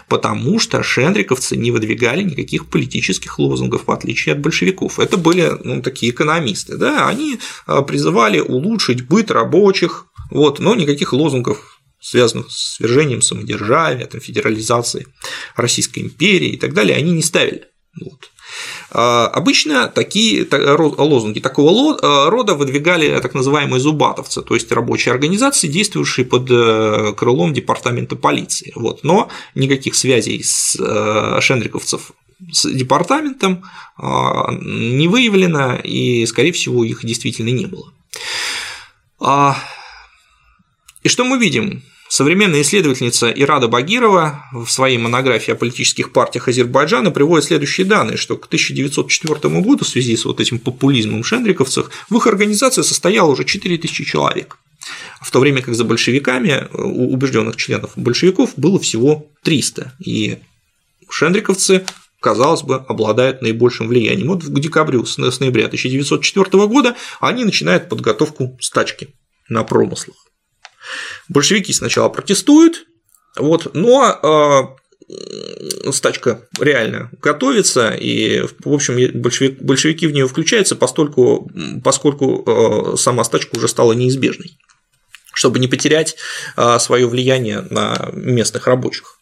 Потому что шендриковцы не выдвигали никаких политических лозунгов, в отличие от большевиков. Это были ну, такие экономисты. Да? Они а, призывали улучшить быт рабочих, вот, но никаких лозунгов связанных с свержением самодержавия, там, федерализацией Российской империи и так далее, они не ставили. Вот. А, обычно такие лозунги такого а, рода выдвигали так называемые зубатовцы, то есть рабочие организации, действующие под э, крылом департамента полиции. Вот. Но никаких связей с э, шендриковцев с департаментом а, не выявлено, и, скорее всего, их действительно не было. И что мы видим? Современная исследовательница Ирада Багирова в своей монографии о политических партиях Азербайджана приводит следующие данные, что к 1904 году в связи с вот этим популизмом шендриковцев в их организации состояло уже 4000 человек, в то время как за большевиками у убежденных членов большевиков было всего 300, и шендриковцы казалось бы, обладают наибольшим влиянием. Вот к декабрю, с ноября 1904 года они начинают подготовку стачки на промыслах. Большевики сначала протестуют, вот, но э, стачка реально готовится, и, в общем, большевик, большевики в нее включаются, поскольку, поскольку э, сама стачка уже стала неизбежной, чтобы не потерять свое влияние на местных рабочих.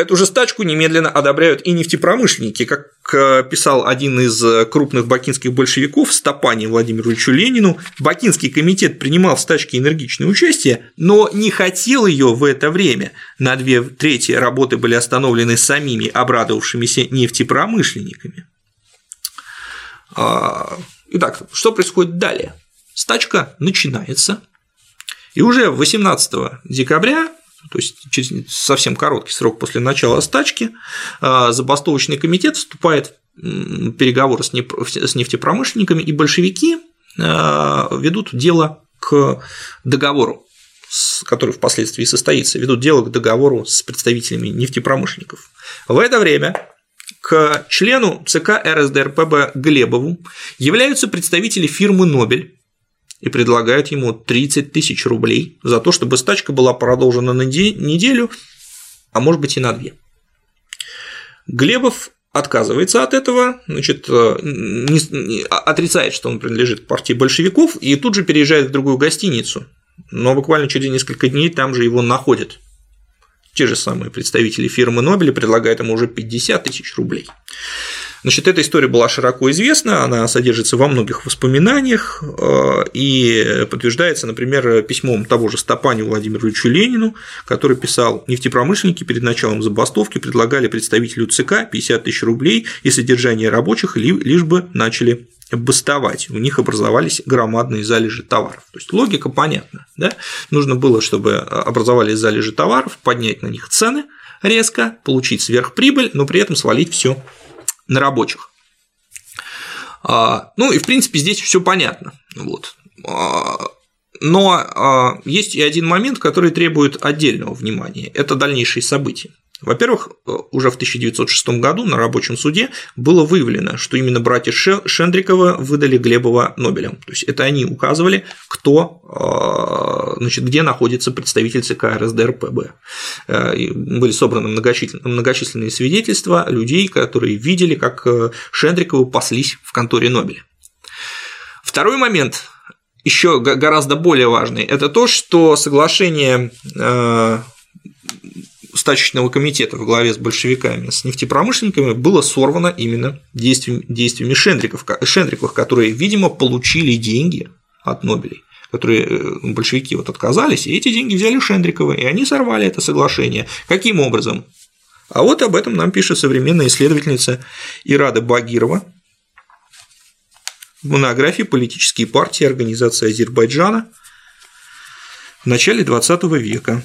Эту же стачку немедленно одобряют и нефтепромышленники, как э, писал один из э, крупных бакинских большевиков Стопани Владимиру Ильичу Ленину, Бакинский комитет принимал в стачке энергичное участие, но не хотел ее в это время. На две трети работы были остановлены самими обрадовавшимися нефтепромышленниками. А, итак, что происходит далее? Стачка начинается, и уже 18 декабря то есть через совсем короткий срок после начала стачки, забастовочный комитет вступает в переговоры с нефтепромышленниками, и большевики ведут дело к договору который впоследствии состоится, ведут дело к договору с представителями нефтепромышленников. В это время к члену ЦК РСДРПБ Глебову являются представители фирмы «Нобель», и предлагают ему 30 тысяч рублей за то, чтобы стачка была продолжена на неделю, а может быть и на две. Глебов отказывается от этого, значит, э, не, отрицает, что он принадлежит к партии большевиков, и тут же переезжает в другую гостиницу, но буквально через несколько дней там же его находят. Те же самые представители фирмы Нобеля предлагают ему уже 50 тысяч рублей. Значит, эта история была широко известна, она содержится во многих воспоминаниях э, и подтверждается, например, письмом того же Стопани Владимировичу Ленину, который писал «Нефтепромышленники перед началом забастовки предлагали представителю ЦК 50 тысяч рублей и содержание рабочих, лишь бы начали бастовать, у них образовались громадные залежи товаров. То есть логика понятна. Да? Нужно было, чтобы образовались залежи товаров, поднять на них цены резко, получить сверхприбыль, но при этом свалить все на рабочих. А, ну и в принципе здесь все понятно. Вот. А, но а, есть и один момент, который требует отдельного внимания. Это дальнейшие события. Во-первых, э, уже в 1906 году на рабочем суде было выявлено, что именно братья Шендрикова выдали Глебова Нобелем. То есть это они указывали, кто, э, значит, где находится представитель ЦК РСДРПБ. Э, были собраны многочисленные свидетельства людей, которые видели, как Шендриковы паслись в конторе Нобеля. Второй момент, еще гораздо более важный, это то, что соглашение стачечного комитета в главе с большевиками, с нефтепромышленниками было сорвано именно действиями, действиями Шендриков, Шендриковых, которые, видимо, получили деньги от Нобелей которые э, большевики вот отказались, и эти деньги взяли Шендриковы, и они сорвали это соглашение. Каким образом? А вот об этом нам пишет современная исследовательница Ирада Багирова в монографии «Политические партии организации Азербайджана» в начале XX века.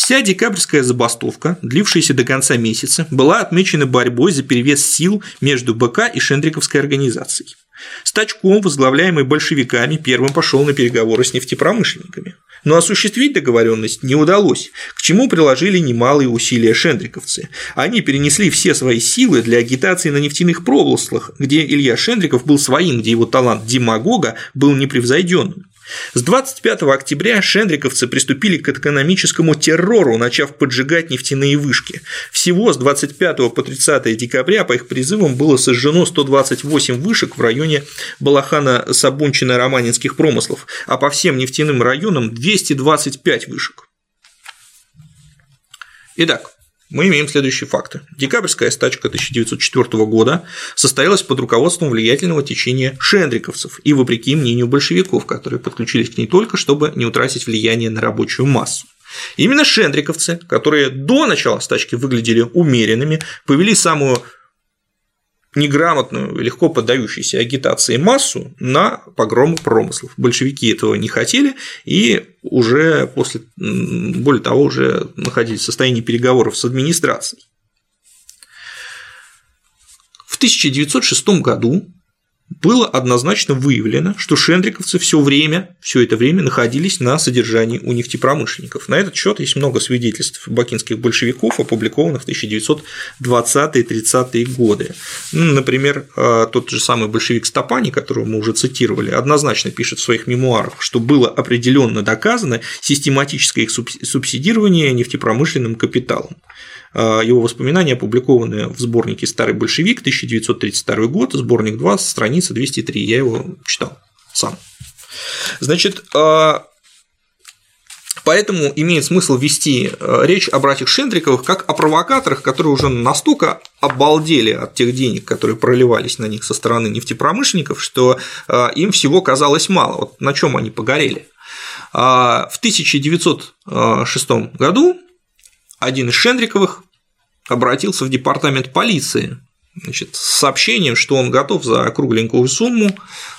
Вся декабрьская забастовка, длившаяся до конца месяца, была отмечена борьбой за перевес сил между БК и Шендриковской организацией. Стачком, возглавляемый большевиками, первым пошел на переговоры с нефтепромышленниками. Но осуществить договоренность не удалось, к чему приложили немалые усилия шендриковцы. Они перенесли все свои силы для агитации на нефтяных промыслах, где Илья Шендриков был своим, где его талант демагога был непревзойденным. С 25 октября шендриковцы приступили к экономическому террору, начав поджигать нефтяные вышки. Всего с 25 по 30 декабря по их призывам было сожжено 128 вышек в районе Балахана, Сабунчина, Романинских промыслов, а по всем нефтяным районам 225 вышек. Итак, мы имеем следующие факты. Декабрьская стачка 1904 года состоялась под руководством влиятельного течения шендриковцев и вопреки мнению большевиков, которые подключились к ней только, чтобы не утратить влияние на рабочую массу. Именно шендриковцы, которые до начала стачки выглядели умеренными, повели самую неграмотную, легко поддающуюся агитации массу на погромы промыслов. Большевики этого не хотели и уже после, более того, уже находились в состоянии переговоров с администрацией. В 1906 году было однозначно выявлено, что шендриковцы все время, все это время находились на содержании у нефтепромышленников. На этот счет есть много свидетельств бакинских большевиков, опубликованных в 1920-30-е годы. Ну, например, э, тот же самый большевик Стопани, которого мы уже цитировали, однозначно пишет в своих мемуарах, что было определенно доказано систематическое их субсидирование нефтепромышленным капиталом. А, его воспоминания опубликованы в сборнике «Старый большевик», 1932 год, сборник 2, страница 203, я его читал сам. Значит, а, Поэтому имеет смысл вести а, речь о братьях Шендриковых как о провокаторах, которые уже настолько обалдели от тех денег, которые проливались на них со стороны нефтепромышленников, что им всего казалось мало. Вот на чем они погорели. В 1906 году один из Шендриковых обратился в департамент полиции значит, с сообщением, что он готов за кругленькую сумму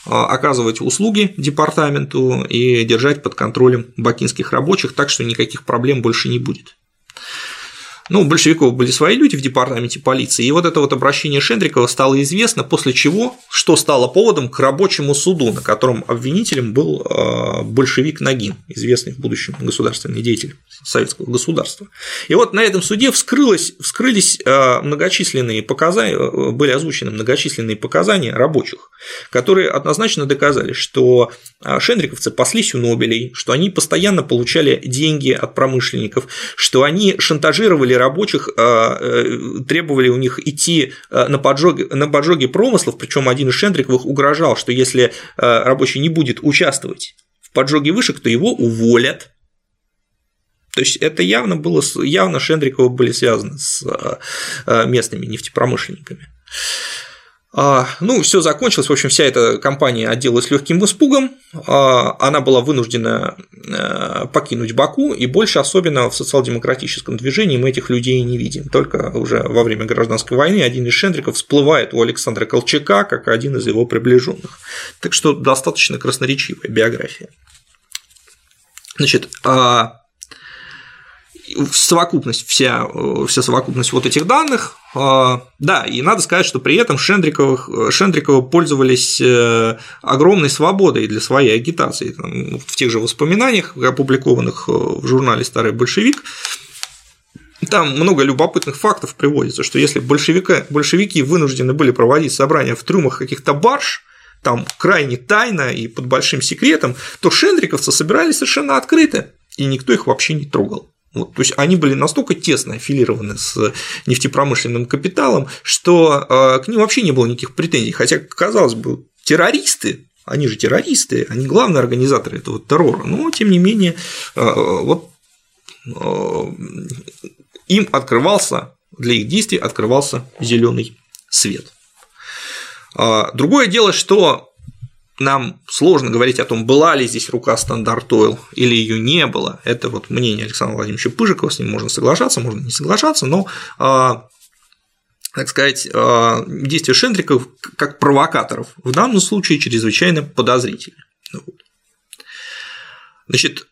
а, оказывать услуги департаменту и держать под контролем бакинских рабочих, так что никаких проблем больше не будет. Ну, у большевиков были свои люди в департаменте полиции, и вот это вот обращение Шендрикова стало известно, после чего, что стало поводом к рабочему суду, на котором обвинителем был а, большевик Нагин, известный в будущем государственный деятель советского государства. И вот на этом суде вскрылось, вскрылись а, многочисленные показания, были озвучены многочисленные показания рабочих, которые однозначно доказали, что шендриковцы паслись у Нобелей, что они постоянно получали деньги от промышленников, что они шантажировали рабочих а, э, требовали у них идти а, на поджоги, на поджоги промыслов, причем один из Шендриковых угрожал, что если а, рабочий не будет участвовать в поджоге вышек, то его уволят. То есть это явно было, явно Шендриковы были связаны с местными нефтепромышленниками. А, ну, все закончилось. В общем, вся эта компания отделалась легким испугом. А, она была вынуждена э, покинуть Баку, и больше особенно в социал-демократическом движении мы этих людей не видим. Только уже во время гражданской войны один из Шендриков всплывает у Александра Колчака как один из его приближенных. Так что достаточно красноречивая биография. Значит, а, совокупность, вся, вся совокупность вот этих данных. А, да, и надо сказать, что при этом Шендриковых, Шендриковы пользовались э, огромной свободой для своей агитации. В тех же воспоминаниях, опубликованных э, в журнале «Старый большевик», там много любопытных фактов приводится, что если большевика, большевики вынуждены были проводить собрания в трюмах каких-то барж, там крайне тайно и под большим секретом, то шендриковцы собирались совершенно открыто, и никто их вообще не трогал. Вот, то есть они были настолько тесно аффилированы с нефтепромышленным капиталом, что э, к ним вообще не было никаких претензий. Хотя, казалось бы, террористы, они же террористы, они главные организаторы этого террора, но тем не менее, э, вот э, им открывался, для их действий открывался зеленый свет. Другое дело, что нам сложно говорить о том, была ли здесь рука стандарт Ойл или ее не было. Это вот мнение Александра Владимировича Пыжикова, с ним можно соглашаться, можно не соглашаться, но а, так сказать, а, действия Шендриков как провокаторов в данном случае чрезвычайно подозрительны. Значит,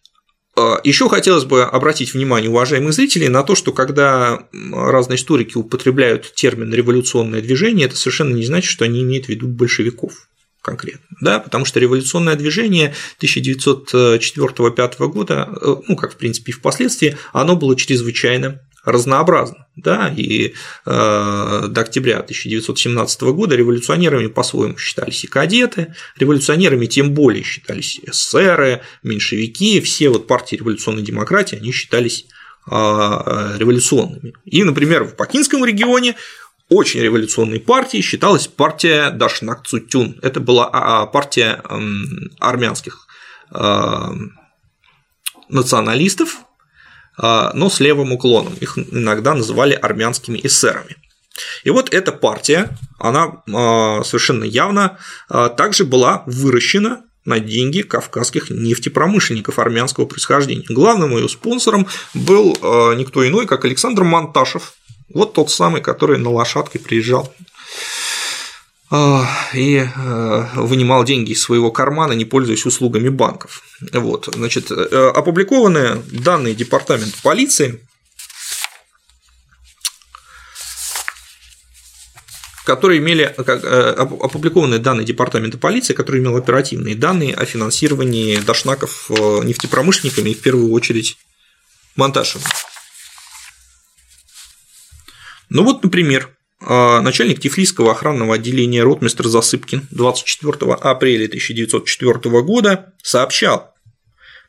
а, еще хотелось бы обратить внимание уважаемых зрителей на то, что когда разные историки употребляют термин революционное движение, это совершенно не значит, что они имеют в виду большевиков конкретно, да, потому что революционное движение 1904-1905 года, э, ну, как в принципе и впоследствии, оно было чрезвычайно разнообразно, да, и э, до октября 1917 года революционерами по-своему считались и кадеты, революционерами тем более считались эсеры, меньшевики, все вот партии революционной демократии, они считались э, революционными. И, например, в Пакинском регионе очень революционной партией считалась партия Дашнак Цутюн. Это была а, а, партия армянских а, националистов, но с левым уклоном. Их иногда называли армянскими эсерами. И вот эта партия, она совершенно явно также была выращена на деньги кавказских нефтепромышленников армянского происхождения. Главным ее спонсором был никто иной, как Александр Монташев, вот тот самый, который на лошадке приезжал а, и э, вынимал деньги из своего кармана, не пользуясь услугами банков. Вот, значит, э, опубликованные данные департамента полиции, которые имели э, опубликованные данные департамента полиции, который имел оперативные данные о финансировании дошнаков нефтепромышленниками и в первую очередь Монташевым. Ну вот, например, а, начальник Тифлисского охранного отделения ротмистр Засыпкин 24 апреля 1904 года сообщал,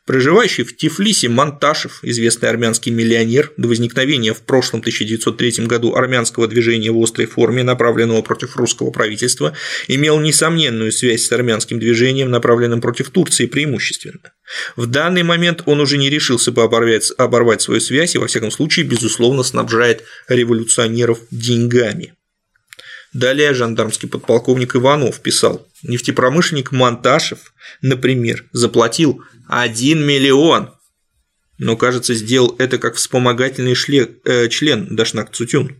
Проживающий в Тифлисе Монташев, известный армянский миллионер, до возникновения в прошлом 1903 году армянского движения в острой форме, направленного против русского правительства, имел несомненную связь с армянским движением, направленным против Турции преимущественно. В данный момент он уже не решился бы оборвать, оборвать свою связь и, во всяком случае, безусловно, снабжает революционеров деньгами. Далее жандармский подполковник Иванов писал, нефтепромышленник Монташев, например, заплатил 1 миллион, но, кажется, сделал это как вспомогательный шле, э, член Дашнак Цутюн.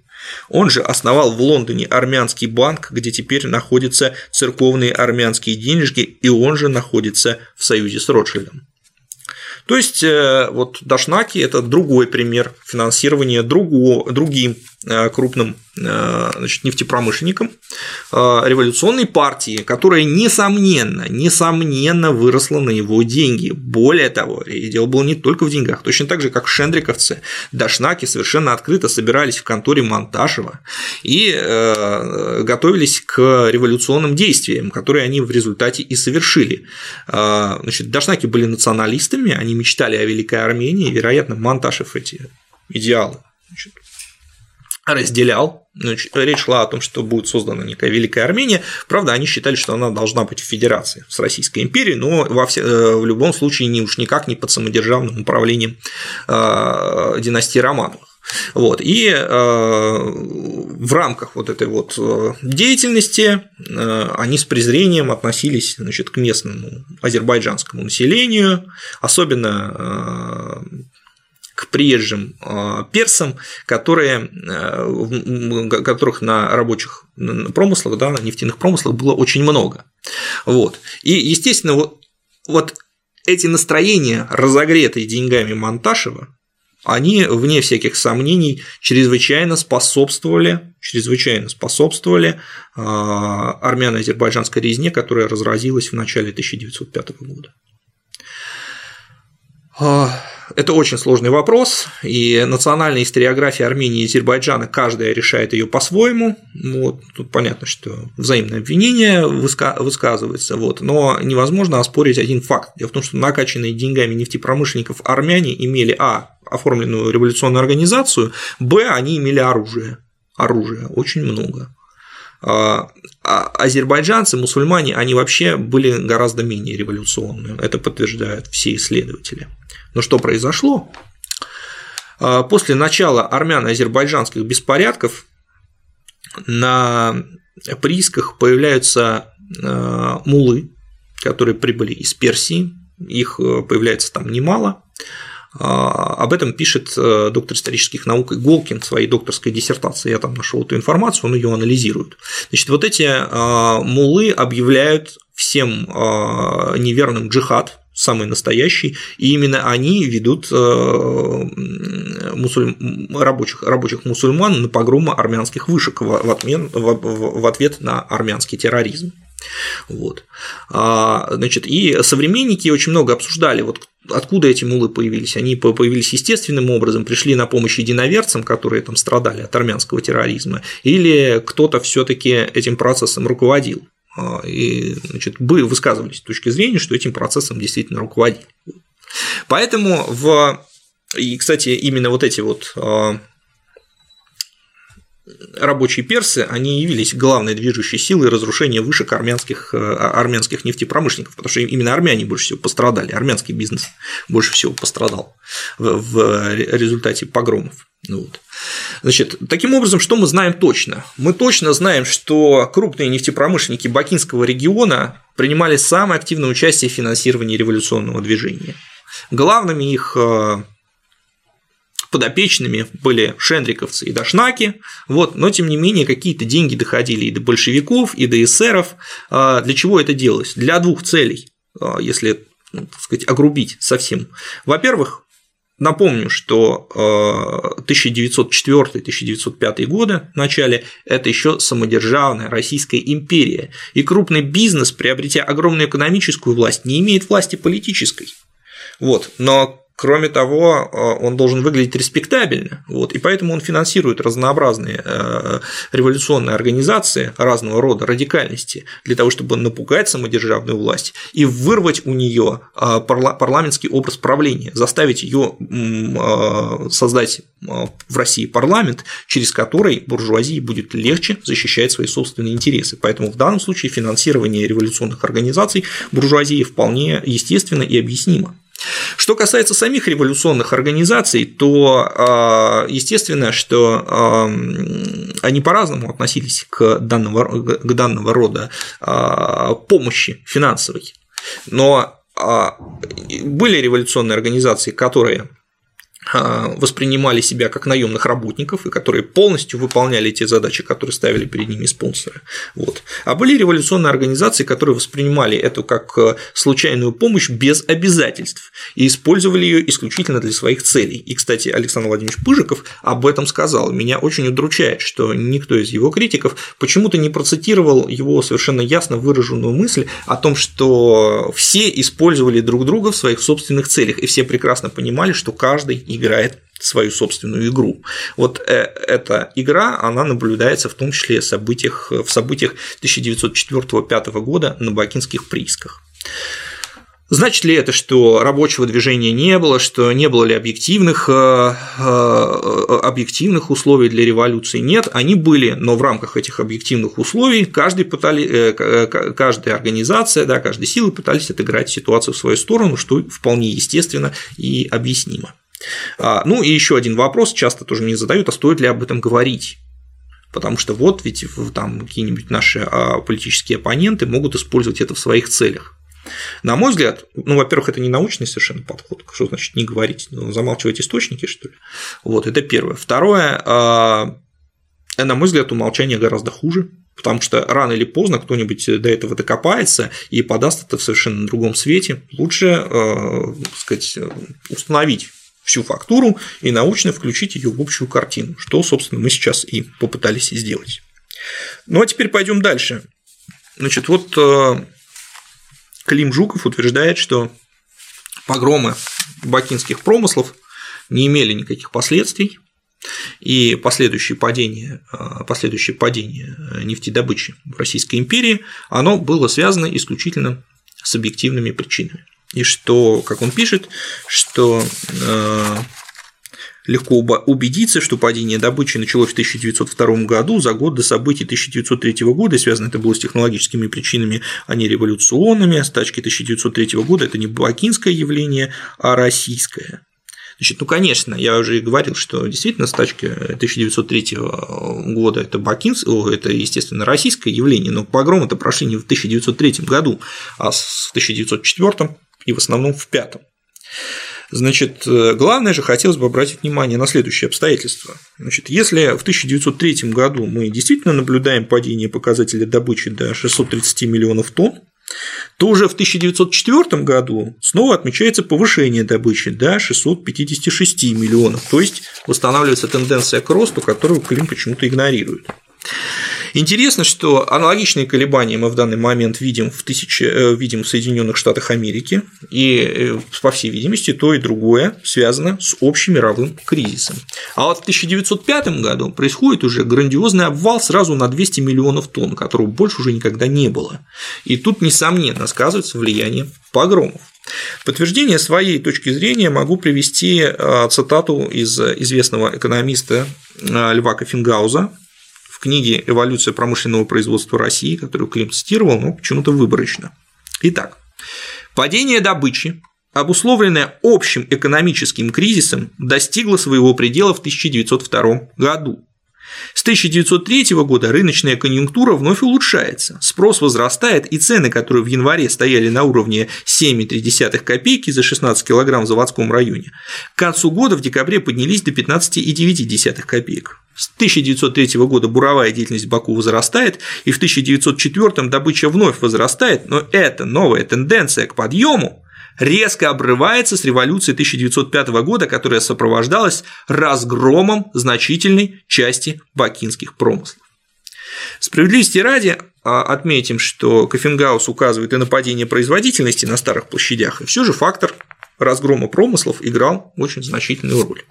Он же основал в Лондоне армянский банк, где теперь находятся церковные армянские денежки, и он же находится в союзе с Ротшильдом. То есть, э, вот Дашнаки – это другой пример финансирования другого, другим крупным э, значит, нефтепромышленникам революционной партии, которая, несомненно, несомненно выросла на его деньги. Более того, и дело было не только в деньгах, точно так же, как шендриковцы, Дашнаки совершенно открыто собирались в конторе Монташева и готовились к революционным действиям, которые они в результате и совершили. Значит, Дашнаки были националистами, они мечтали о Великой Армении, вероятно, Монташев эти идеалы значит, разделял. Значит, речь шла о том, что будет создана некая Великая Армения. Правда, они считали, что она должна быть в федерации с Российской империей, но во все, э, в любом случае не уж никак не под самодержавным управлением э, династии Романовых. Вот. И э, в рамках вот этой вот деятельности они с презрением относились значит, к местному азербайджанскому населению, особенно к приезжим э, персам, которые, э, которых на рабочих промыслах, да, на нефтяных промыслах было очень много. Вот. И, естественно, вот, вот эти настроения, разогретые деньгами Монташева, они, вне всяких сомнений, чрезвычайно способствовали, чрезвычайно способствовали а, армяно-азербайджанской резне, которая разразилась в начале 1905 года. Это очень сложный вопрос, и национальная историография Армении и Азербайджана, каждая решает ее по-своему. Вот, тут понятно, что взаимное обвинение высказывается, вот, но невозможно оспорить один факт. Дело в том, что накачанные деньгами нефтепромышленников армяне имели а оформленную революционную организацию, б они имели оружие. Оружия очень много. А, а азербайджанцы, мусульмане, они вообще были гораздо менее революционные. Это подтверждают все исследователи. Но что произошло? А, после начала армяно-азербайджанских беспорядков на приисках появляются мулы, которые прибыли из Персии, их э, появляется там немало. А, об этом пишет э, доктор исторических наук Иголкин в своей докторской диссертации. Я там нашел эту информацию, он ее анализирует. Значит, вот эти мулы объявляют всем неверным джихад, самый настоящий, и именно они ведут э, мусуль... рабочих, рабочих мусульман на погромы армянских вышек в, отмен... в ответ на армянский терроризм. Вот. А, значит, и современники очень много обсуждали, вот откуда эти мулы появились. Они появились естественным образом, пришли на помощь единоверцам, которые там страдали от армянского терроризма, или кто-то все таки этим процессом руководил. А, и значит, бы высказывались с точки зрения, что этим процессом действительно руководили. Поэтому в и, кстати, именно вот эти вот а, рабочие персы, они явились главной движущей силой разрушения вышек армянских, а, армянских нефтепромышленников, потому что именно армяне больше всего пострадали, армянский бизнес больше всего пострадал в результате погромов. Ну вот. Значит, таким образом, что мы знаем точно? Мы точно знаем, что крупные нефтепромышленники Бакинского региона принимали самое активное участие в финансировании революционного движения. Главными их э, подопечными были шендриковцы и дашнаки, вот, но тем не менее какие-то деньги доходили и до большевиков, и до эсеров. Э, для чего это делалось? Для двух целей, э, если ну, так сказать, огрубить совсем. Во-первых, Напомню, что 1904-1905 годы в начале это еще самодержавная Российская империя, и крупный бизнес, приобретя огромную экономическую власть, не имеет власти политической. Вот. Но Кроме того, э, он должен выглядеть респектабельно, вот, и поэтому он финансирует разнообразные э, революционные организации разного рода радикальности для того, чтобы напугать самодержавную власть и вырвать у нее э, парламентский образ правления, заставить ее создать в России парламент, через который буржуазии будет легче защищать свои собственные интересы. Поэтому в данном случае финансирование революционных организаций буржуазии вполне естественно и объяснимо. Что касается самих революционных организаций, то а, естественно, что а, они по-разному относились к данного, к данного рода а, помощи финансовой. Но были революционные организации, которые а, воспринимали себя как наемных работников и которые полностью выполняли те задачи, которые ставили перед ними спонсоры. Вот. А были революционные организации, которые воспринимали это как э, случайную помощь без обязательств и использовали ее исключительно для своих целей. И, кстати, Александр Владимирович Пыжиков об этом сказал. Меня очень удручает, что никто из его критиков почему-то не процитировал его совершенно ясно выраженную мысль о том, что все использовали друг друга в своих собственных целях, и все прекрасно понимали, что каждый играет свою собственную игру. Вот э, эта игра, она наблюдается в том числе в событиях, в событиях 1904-1905 года на бакинских приисках. Значит ли это, что рабочего движения не было, что не было ли объективных, э, э, объективных условий для революции? Нет, они были, но в рамках этих объективных условий каждый пытали, каждая организация, да, каждая сила пытались отыграть ситуацию в свою сторону, что вполне естественно и объяснимо. А, ну и еще один вопрос, часто тоже мне задают, а стоит ли об этом говорить? Потому что вот ведь там какие-нибудь наши а, политические оппоненты могут использовать это в своих целях. На мой взгляд, ну, во-первых, это не научный совершенно подход, что значит не говорить, ну, замалчивать источники, что ли. Вот, это первое. Второе, а, на мой взгляд, умолчание гораздо хуже, потому что рано или поздно кто-нибудь до этого докопается и подаст это в совершенно другом свете. Лучше, так сказать, установить всю фактуру и научно включить ее в общую картину, что, собственно, мы сейчас и попытались сделать. Ну а теперь пойдем дальше. Значит, вот э, Клим Жуков утверждает, что погромы бакинских промыслов не имели никаких последствий, и последующее падение, э, последующее падение нефтедобычи в Российской империи, оно было связано исключительно с объективными причинами и что, как он пишет, что э, легко убедиться, что падение добычи началось в 1902 году, за год до событий 1903 года, и связано это было с технологическими причинами, а не революционными. Стачки 1903 года – это не бакинское явление, а российское. Значит, ну, конечно, я уже и говорил, что действительно стачки 1903 года это Бакинс, это, естественно, российское явление, но погромы это прошли не в 1903 году, а в 1904 и в основном в пятом. Значит, э, главное же хотелось бы обратить внимание на следующее обстоятельство. Значит, если в 1903 году мы действительно наблюдаем падение показателя добычи до 630 миллионов тонн, то уже в 1904 году снова отмечается повышение добычи до 656 миллионов, то есть восстанавливается тенденция к росту, которую Клим почему-то игнорирует. Интересно, что аналогичные колебания мы в данный момент видим в, тысяче, э, видим в Соединенных Штатах Америки, и, э, по всей видимости, то и другое связано с общим мировым кризисом. А вот в 1905 году происходит уже грандиозный обвал сразу на 200 миллионов тонн, которого больше уже никогда не было. И тут, несомненно, сказывается влияние погромов. Подтверждение своей точки зрения могу привести э, цитату из известного экономиста Льва Кофенгауза, книге «Эволюция промышленного производства России», которую Клим цитировал, но почему-то выборочно. Итак, падение добычи, обусловленное общим экономическим кризисом, достигло своего предела в 1902 году. С 1903 года рыночная конъюнктура вновь улучшается, спрос возрастает, и цены, которые в январе стояли на уровне 7,3 копейки за 16 кг в заводском районе, к концу года в декабре поднялись до 15,9 копеек. С 1903 года буровая деятельность Баку возрастает, и в 1904 добыча вновь возрастает, но эта новая тенденция к подъему резко обрывается с революцией 1905 года, которая сопровождалась разгромом значительной части бакинских промыслов. Справедливости ради а, отметим, что Кофенгаус указывает и на падение производительности на старых площадях, и все же фактор разгрома промыслов играл очень значительную роль.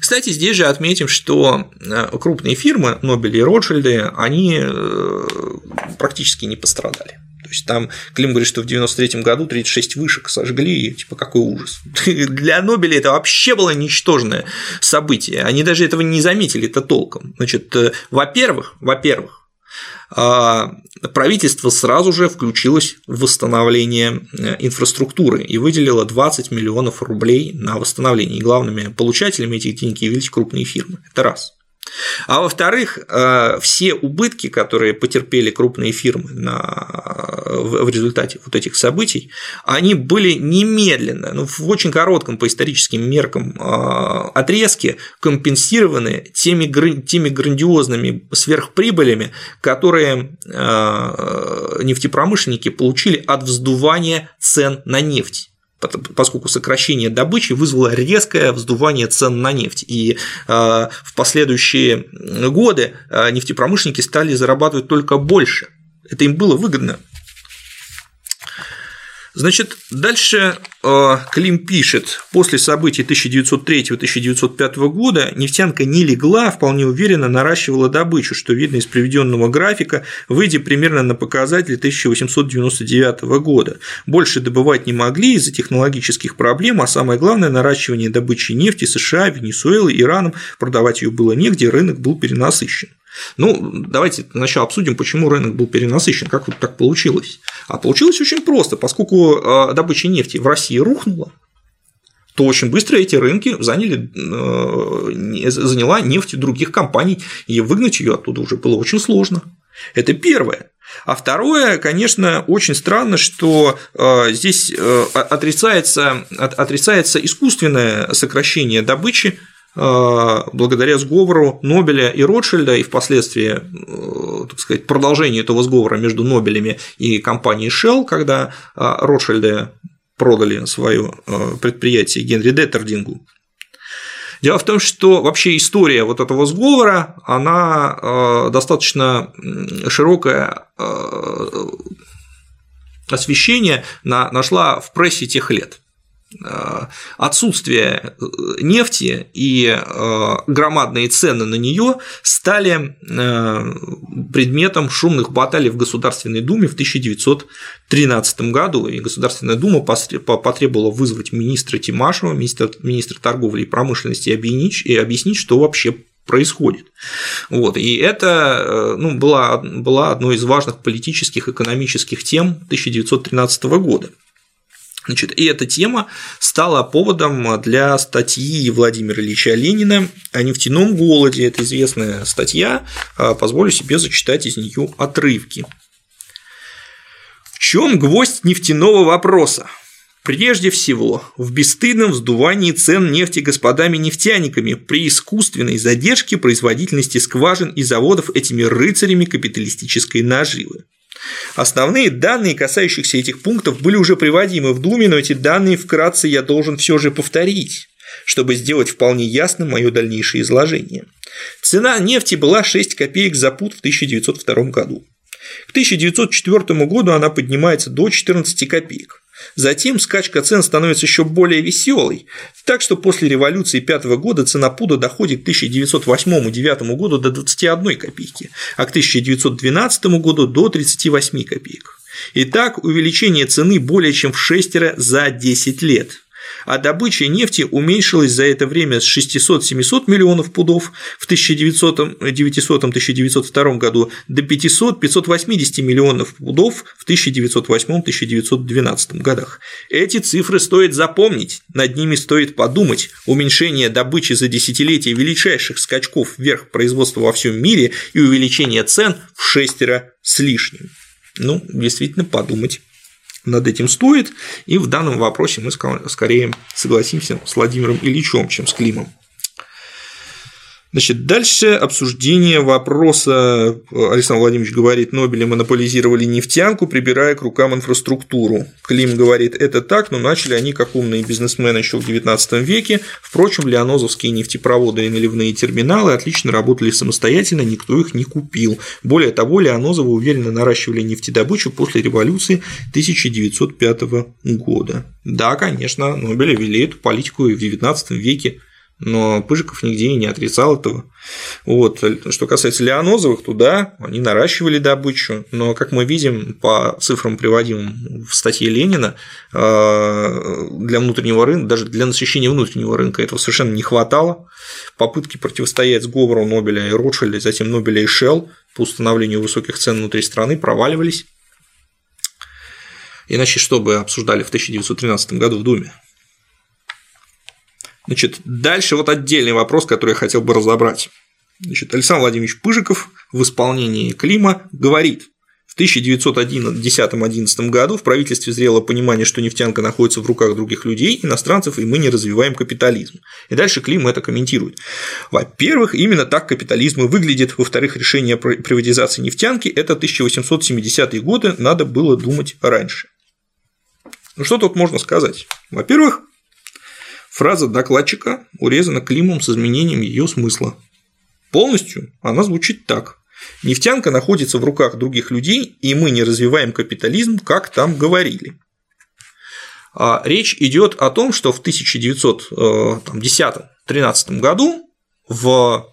Кстати, здесь же отметим, что э, крупные фирмы, Нобели и Ротшильды, они э, практически не пострадали. То есть там Клим говорит, что в 93 году 36 вышек сожгли, и типа какой ужас. Для Нобеля это вообще было ничтожное событие. Они даже этого не заметили это толком. Значит, э, во-первых, во-первых, правительство сразу же включилось в восстановление э, инфраструктуры и выделило 20 миллионов рублей на восстановление. И главными получателями этих денег явились крупные фирмы. Это раз. А во-вторых, э, все убытки, которые потерпели крупные фирмы на в результате вот этих событий, они были немедленно, ну, в очень коротком по историческим меркам отрезке компенсированы теми, теми грандиозными сверхприбылями, которые нефтепромышленники получили от вздувания цен на нефть поскольку сокращение добычи вызвало резкое вздувание цен на нефть. И э, в последующие годы э, нефтепромышленники стали зарабатывать только больше. Это им было выгодно. Значит, дальше э, Клим пишет, после событий 1903-1905 года нефтянка не легла, вполне уверенно наращивала добычу, что видно из приведенного графика, выйдя примерно на показатели 1899 года. Больше добывать не могли из-за технологических проблем, а самое главное – наращивание добычи нефти США, Венесуэлы, Ираном, продавать ее было негде, рынок был перенасыщен. Ну, давайте сначала обсудим, почему рынок был перенасыщен, как вот так получилось. А получилось очень просто, поскольку а, добыча нефти в России рухнула, то очень быстро эти рынки заняли, э, заняла нефть других компаний, и выгнать ее оттуда уже было очень сложно. Это первое. А второе, конечно, очень странно, что э, здесь отрицается, отрицается искусственное сокращение добычи благодаря сговору Нобеля и Ротшильда и впоследствии, э, так сказать, продолжению этого сговора между Нобелями и компанией Shell, когда э, Ротшильды продали свое предприятие Генри Деттердингу. Дело в том, что вообще история вот этого сговора, она достаточно широкое освещение нашла в прессе тех лет. Э, отсутствие э, нефти и э, громадные цены на нее стали предметом шумных баталий в Государственной Думе в 1913 году, и Государственная Дума потребовала вызвать министра Тимашева, министра, министра торговли и промышленности и объяснить, что вообще происходит. Вот. И это ну, была, была одной из важных политических, экономических тем 1913 года. Значит, и эта тема стала поводом для статьи Владимира Ильича Ленина о нефтяном голоде. Это известная статья, а, позволю себе зачитать из нее отрывки. В чем гвоздь нефтяного вопроса? Прежде всего, в бесстыдном вздувании цен нефти господами-нефтяниками при искусственной задержке производительности скважин и заводов этими рыцарями капиталистической наживы. Основные данные, касающиеся этих пунктов, были уже приводимы в Думе, но эти данные вкратце я должен все же повторить, чтобы сделать вполне ясным мое дальнейшее изложение. Цена нефти была 6 копеек за пут в 1902 году. К 1904 году она поднимается до 14 копеек. Затем скачка цен становится еще более веселой, так что после революции пятого года цена пуда доходит к 1908-1909 году до 21 копейки, а к 1912 году до 38 копеек. Итак, увеличение цены более чем в шестеро за 10 лет – а добыча нефти уменьшилась за это время с 600-700 миллионов пудов в 1900-1902 году до 500-580 миллионов пудов в 1908-1912 годах. Эти цифры стоит запомнить, над ними стоит подумать. Уменьшение добычи за десятилетие величайших скачков вверх производства во всем мире и увеличение цен в шестеро с лишним. Ну, действительно, подумать над этим стоит, и в данном вопросе мы скорее согласимся с Владимиром Ильичем, чем с Климом. Значит, дальше обсуждение вопроса. Александр Владимирович говорит, Нобели монополизировали нефтянку, прибирая к рукам инфраструктуру. Клим говорит, это так, но начали они как умные бизнесмены еще в XIX веке. Впрочем, леонозовские нефтепроводы и наливные терминалы отлично работали самостоятельно, никто их не купил. Более того, Леонозовы уверенно наращивали нефтедобычу после революции 1905 года. Да, конечно, Нобели вели эту политику и в XIX веке но Пыжиков нигде и не отрицал этого. Вот. Что касается Леонозовых, то да, они наращивали добычу, но, как мы видим по цифрам, приводимым в статье Ленина, э, для внутреннего рынка, даже для насыщения внутреннего рынка этого совершенно не хватало. Попытки противостоять сговору Нобеля и Ротшильда, затем Нобеля и Шелл по установлению высоких цен внутри страны проваливались. Иначе что бы обсуждали в 1913 году в Думе? Значит, дальше вот отдельный вопрос, который я хотел бы разобрать. Значит, Александр Владимирович Пыжиков в исполнении Клима говорит, в В 1910-11 году в правительстве зрело понимание, что нефтянка находится в руках других людей, иностранцев, и мы не развиваем капитализм. И дальше Клим это комментирует. Во-первых, именно так капитализм и выглядит. Во-вторых, решение о приватизации нефтянки – это 1870-е годы, надо было думать раньше. Ну что тут можно сказать? Во-первых, фраза докладчика урезана Климом с изменением ее смысла. Полностью она звучит так. Нефтянка находится в руках других людей, и мы не развиваем капитализм, как там говорили. А речь идет о том, что в 1910-13 э, году в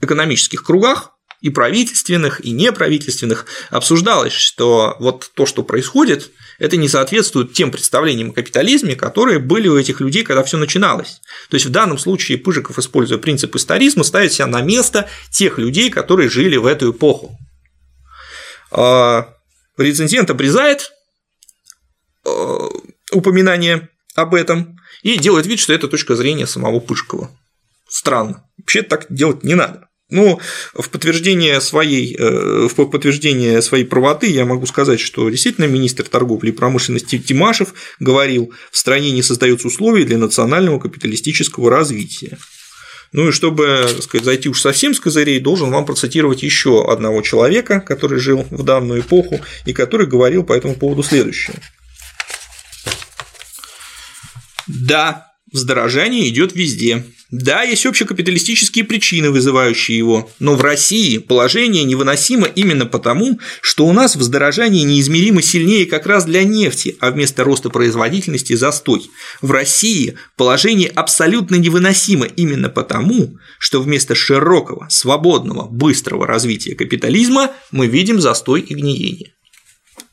экономических кругах и правительственных, и неправительственных обсуждалось, что вот то, что происходит, это не соответствует тем представлениям о капитализме, которые были у этих людей, когда все начиналось. То есть в данном случае Пыжиков, используя принцип историзма, ставит себя на место тех людей, которые жили в эту эпоху. А, рецензент обрезает а, упоминание об этом и делает вид, что это точка зрения самого Пышкова. Странно. Вообще так делать не надо. Ну, в подтверждение своей, э, в подтверждение своей правоты я могу сказать, что действительно министр торговли и промышленности Тимашев говорил, в стране не создаются условия для национального капиталистического развития. Ну и чтобы сказать, зайти уж совсем с козырей, должен вам процитировать еще одного человека, который жил в данную эпоху и который говорил по этому поводу следующее. Да, вздорожание идет везде, да, есть общекапиталистические причины, вызывающие его, но в России положение невыносимо именно потому, что у нас вздорожание неизмеримо сильнее как раз для нефти, а вместо роста производительности – застой. В России положение абсолютно невыносимо именно потому, что вместо широкого, свободного, быстрого развития капитализма мы видим застой и гниение.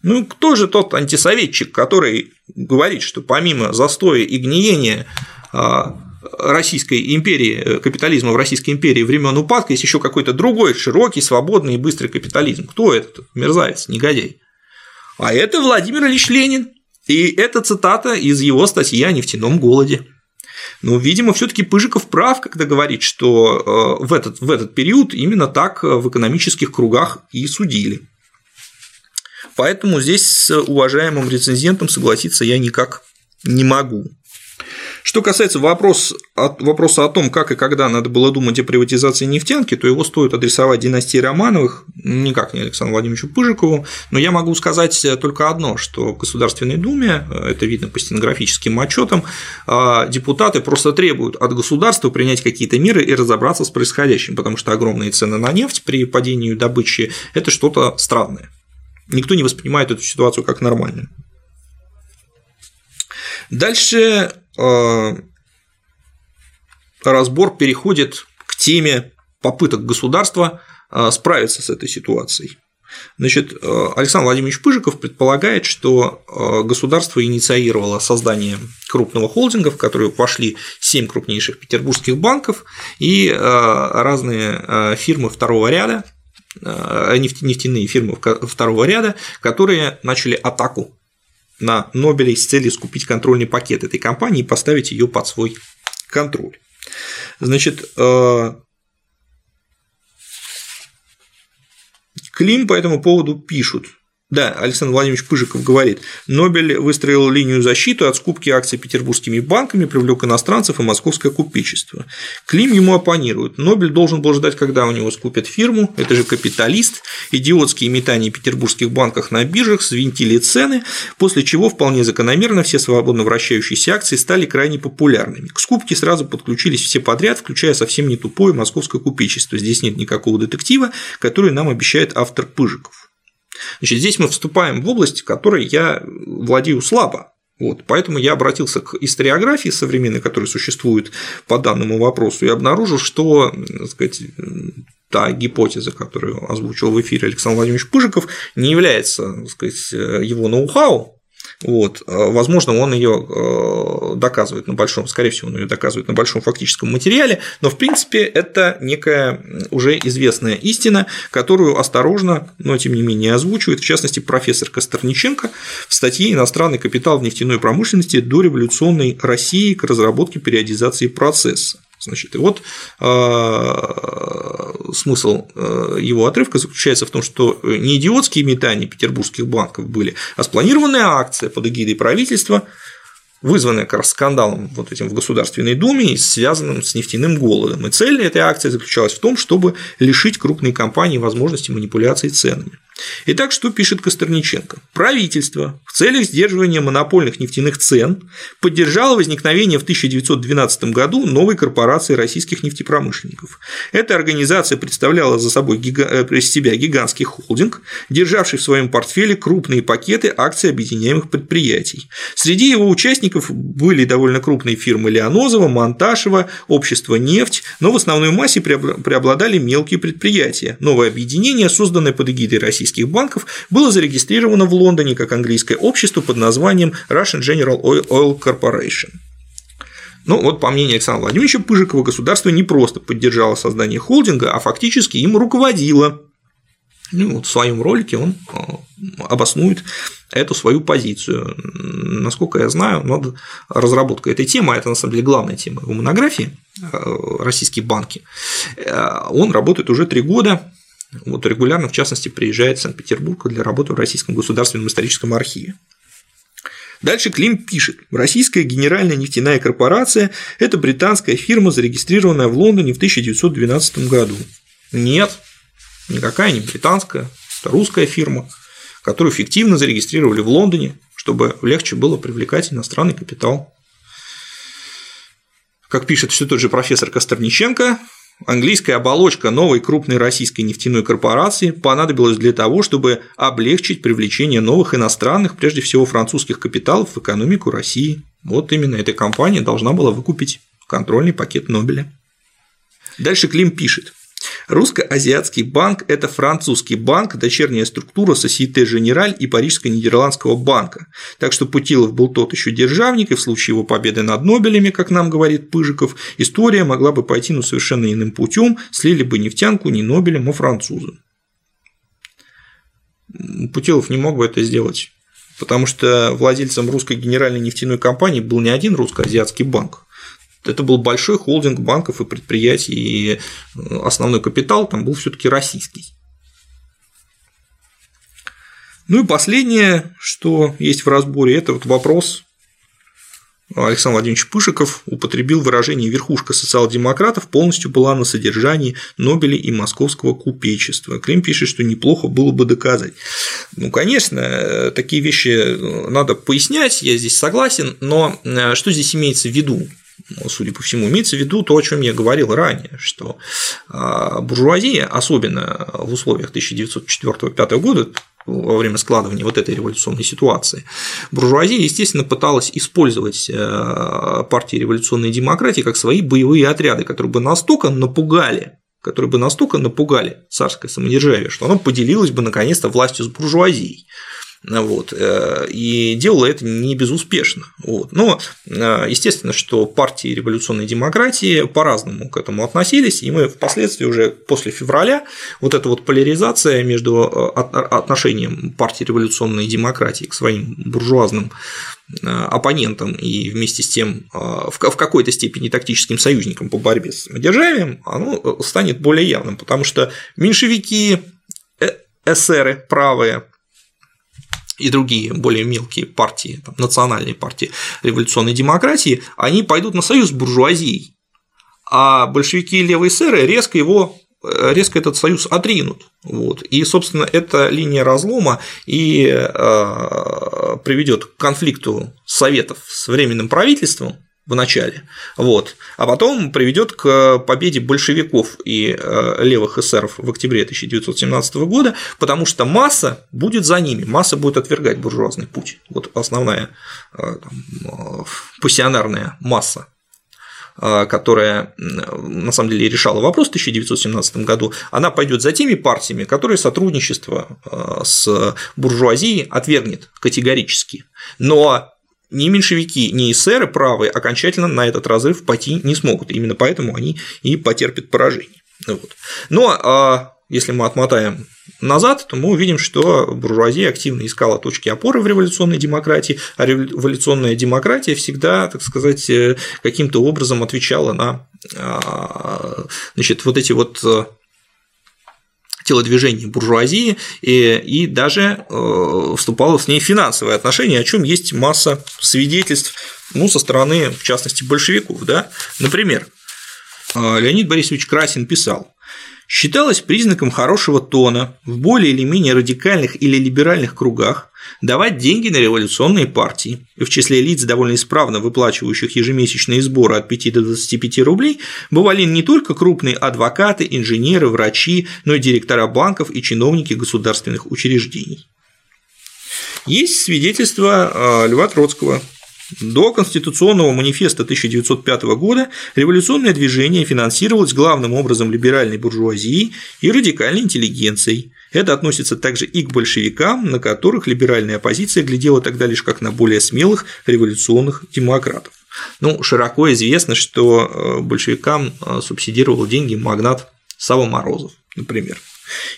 Ну, кто же тот антисоветчик, который говорит, что помимо застоя и гниения а, Российской империи, э, капитализма в Российской империи времен упадка есть еще какой-то другой широкий, свободный и быстрый капитализм. Кто этот мерзавец, негодяй? А это Владимир Ильич Ленин. И это цитата из его статьи о нефтяном голоде. Но, видимо, все-таки Пыжиков прав, когда говорит, что э, в этот, в этот период именно так в экономических кругах и судили. Поэтому здесь с уважаемым рецензентом согласиться я никак не могу. Что касается вопрос, вопроса о том, как и когда надо было думать о приватизации нефтянки, то его стоит адресовать династии Романовых, никак не Александру Владимировичу Пыжикову, но я могу сказать только одно, что в Государственной Думе, это видно по стенографическим отчетам, а, депутаты просто требуют от государства принять какие-то меры и разобраться с происходящим, потому что огромные цены на нефть при падении добычи – это что-то странное. Никто не воспринимает эту ситуацию как нормальную. Дальше э, разбор переходит к теме попыток государства э, справиться с этой ситуацией. Значит, э, Александр Владимирович Пыжиков предполагает, что государство инициировало создание крупного холдинга, в который вошли семь крупнейших петербургских банков и разные фирмы второго ряда, нефтяные фирмы второго ряда, которые начали атаку на Нобелей с целью скупить контрольный пакет этой компании и поставить ее под свой контроль. Значит, э, Клим по этому поводу пишут, да, Александр Владимирович Пыжиков говорит, Нобель выстроил линию защиты от скупки акций петербургскими банками, привлек иностранцев и московское купечество. Клим ему оппонирует. Нобель должен был ждать, когда у него скупят фирму, это же капиталист, идиотские метания петербургских банках на биржах свинтили цены, после чего вполне закономерно все свободно вращающиеся акции стали крайне популярными. К скупке сразу подключились все подряд, включая совсем не тупое московское купечество. Здесь нет никакого детектива, который нам обещает автор Пыжиков. Значит, здесь мы вступаем в область, которой я владею слабо. Вот, поэтому я обратился к историографии современной, которая существует по данному вопросу, и обнаружил, что так сказать, та гипотеза, которую озвучил в эфире Александр Владимирович Пыжиков, не является так сказать, его ноу-хау, вот. А, возможно, он ее э, доказывает на большом, скорее всего, он ее доказывает на большом фактическом материале, но в принципе это некая уже известная истина, которую осторожно, но тем не менее озвучивает, в частности, профессор Косторниченко в статье «Иностранный капитал в нефтяной промышленности до революционной России к разработке периодизации процесса». Значит, и вот э, смысл э, его отрывка заключается в том, что не идиотские метания петербургских банков были, а спланированная акция под эгидой правительства вызванная как раз скандалом вот этим в Государственной Думе и связанным с нефтяным голодом. И цель этой акции заключалась в том, чтобы лишить крупные компании возможности манипуляции ценами. Итак, что пишет Костерниченко? Правительство в целях сдерживания монопольных нефтяных цен поддержало возникновение в 1912 году новой корпорации российских нефтепромышленников. Эта организация представляла за собой гига... Э, себя гигантский холдинг, державший в своем портфеле крупные пакеты акций объединяемых предприятий. Среди его участников были довольно крупные фирмы Леонозова, Монташева, Общество «Нефть», но в основной массе преобладали мелкие предприятия. Новое объединение, созданное под эгидой Российской российских банков было зарегистрировано в Лондоне как английское общество под названием Russian General Oil Corporation. Ну вот, по мнению Александра Владимировича Пыжикова, государство не просто поддержало создание холдинга, а фактически им руководило. Ну, вот в своем ролике он а, обоснует эту свою позицию. Насколько я знаю, надо разработка этой темы, а это на самом деле главная тема его монографии а, «Российские банки», э, он работает уже три года, вот регулярно, в частности, приезжает в Санкт-Петербург для работы в Российском государственном историческом архиве. Дальше Клим пишет. Российская генеральная нефтяная корпорация – это британская фирма, зарегистрированная в Лондоне в 1912 году. Нет, никакая не британская, это русская фирма, которую эффективно зарегистрировали в Лондоне, чтобы легче было привлекать иностранный капитал. Как пишет все тот же профессор Косторниченко, Английская оболочка новой крупной российской нефтяной корпорации понадобилась для того, чтобы облегчить привлечение новых иностранных, прежде всего французских капиталов в экономику России. Вот именно эта компания должна была выкупить контрольный пакет Нобеля. Дальше Клим пишет. Русско-азиатский банк – это французский банк, дочерняя структура Societe Generale и Парижско-Нидерландского банка. Так что Путилов был тот еще державник, и в случае его победы над Нобелями, как нам говорит Пыжиков, история могла бы пойти ну, совершенно иным путем, слили бы нефтянку не Нобелем, а французом. Путилов не мог бы это сделать, потому что владельцем русской генеральной нефтяной компании был не один русско-азиатский банк, это был большой холдинг банков и предприятий, и э, основной капитал там был все-таки российский. Ну и последнее, что есть в разборе, это вот вопрос Александр Владимирович Пышиков употребил выражение «верхушка социал-демократов полностью была на содержании Нобеля и московского купечества». Клим пишет, что неплохо было бы доказать. Ну, конечно, такие вещи надо пояснять, я здесь согласен, но э, что здесь имеется в виду? Судя по всему, имеется в виду то, о чем я говорил ранее, что а, буржуазия, особенно в условиях 1904-1905 года, во время складывания вот этой революционной ситуации, буржуазия, естественно, пыталась использовать э, партии революционной демократии как свои боевые отряды, которые бы настолько напугали которые бы настолько напугали царское самодержавие, что оно поделилось бы наконец-то властью с буржуазией. Вот, э, и делала это не безуспешно. Вот. Но э, естественно, что партии революционной демократии по-разному к этому относились, и мы впоследствии уже после февраля вот эта вот поляризация между э, отношением партии революционной демократии к своим буржуазным оппонентам и вместе с тем в какой-то степени тактическим союзникам по борьбе с самодержавием, оно станет более явным, потому что меньшевики, эсеры правые, и другие более мелкие партии, там, национальные партии революционной демократии, они пойдут на союз с буржуазией, а большевики и левые сэры резко его э, резко этот союз отринут. Вот. И, собственно, эта линия разлома и э, приведет к конфликту Советов с Временным правительством, в начале, вот, а потом приведет к победе большевиков и э, левых эсеров в октябре 1917 года, потому что масса будет за ними, масса будет отвергать буржуазный путь. Вот основная э, там, э, пассионарная масса которая на самом деле решала вопрос в 1917 году, она пойдет за теми партиями, которые сотрудничество с буржуазией отвергнет категорически. Но ни меньшевики, ни эсеры правые окончательно на этот разрыв пойти не смогут. Именно поэтому они и потерпят поражение. Вот. Но а, если мы отмотаем назад, то мы увидим, что буржуазия активно искала точки опоры в революционной демократии, а революционная демократия всегда, так сказать, э, каким-то образом отвечала на а, значит, вот эти вот э, телодвижения буржуазии и, и даже э, вступало с ней финансовые отношения, о чем есть масса свидетельств ну, со стороны, в частности, большевиков. Да? Например, Леонид Борисович Красин писал, считалось признаком хорошего тона в более или менее радикальных или либеральных кругах давать деньги на революционные партии. И в числе лиц, довольно исправно выплачивающих ежемесячные сборы от 5 до 25 рублей, бывали не только крупные адвокаты, инженеры, врачи, но и директора банков и чиновники государственных учреждений. Есть свидетельство Льва Троцкого, до Конституционного манифеста 1905 года революционное движение финансировалось главным образом либеральной буржуазией и радикальной интеллигенцией. Это относится также и к большевикам, на которых либеральная оппозиция глядела тогда лишь как на более смелых революционных демократов. Ну, широко известно, что э, большевикам э, субсидировал деньги магнат Сава Морозов, например.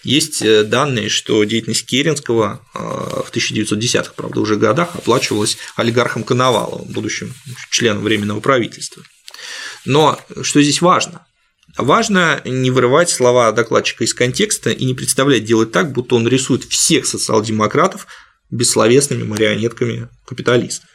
Есть э, данные, что деятельность Керенского э, в 1910-х, правда, уже годах оплачивалась олигархом Коноваловым, будущим членом Временного правительства. Но что здесь важно? Важно не вырывать слова докладчика из контекста и не представлять делать так, будто он рисует всех социал-демократов бессловесными марионетками капиталистов.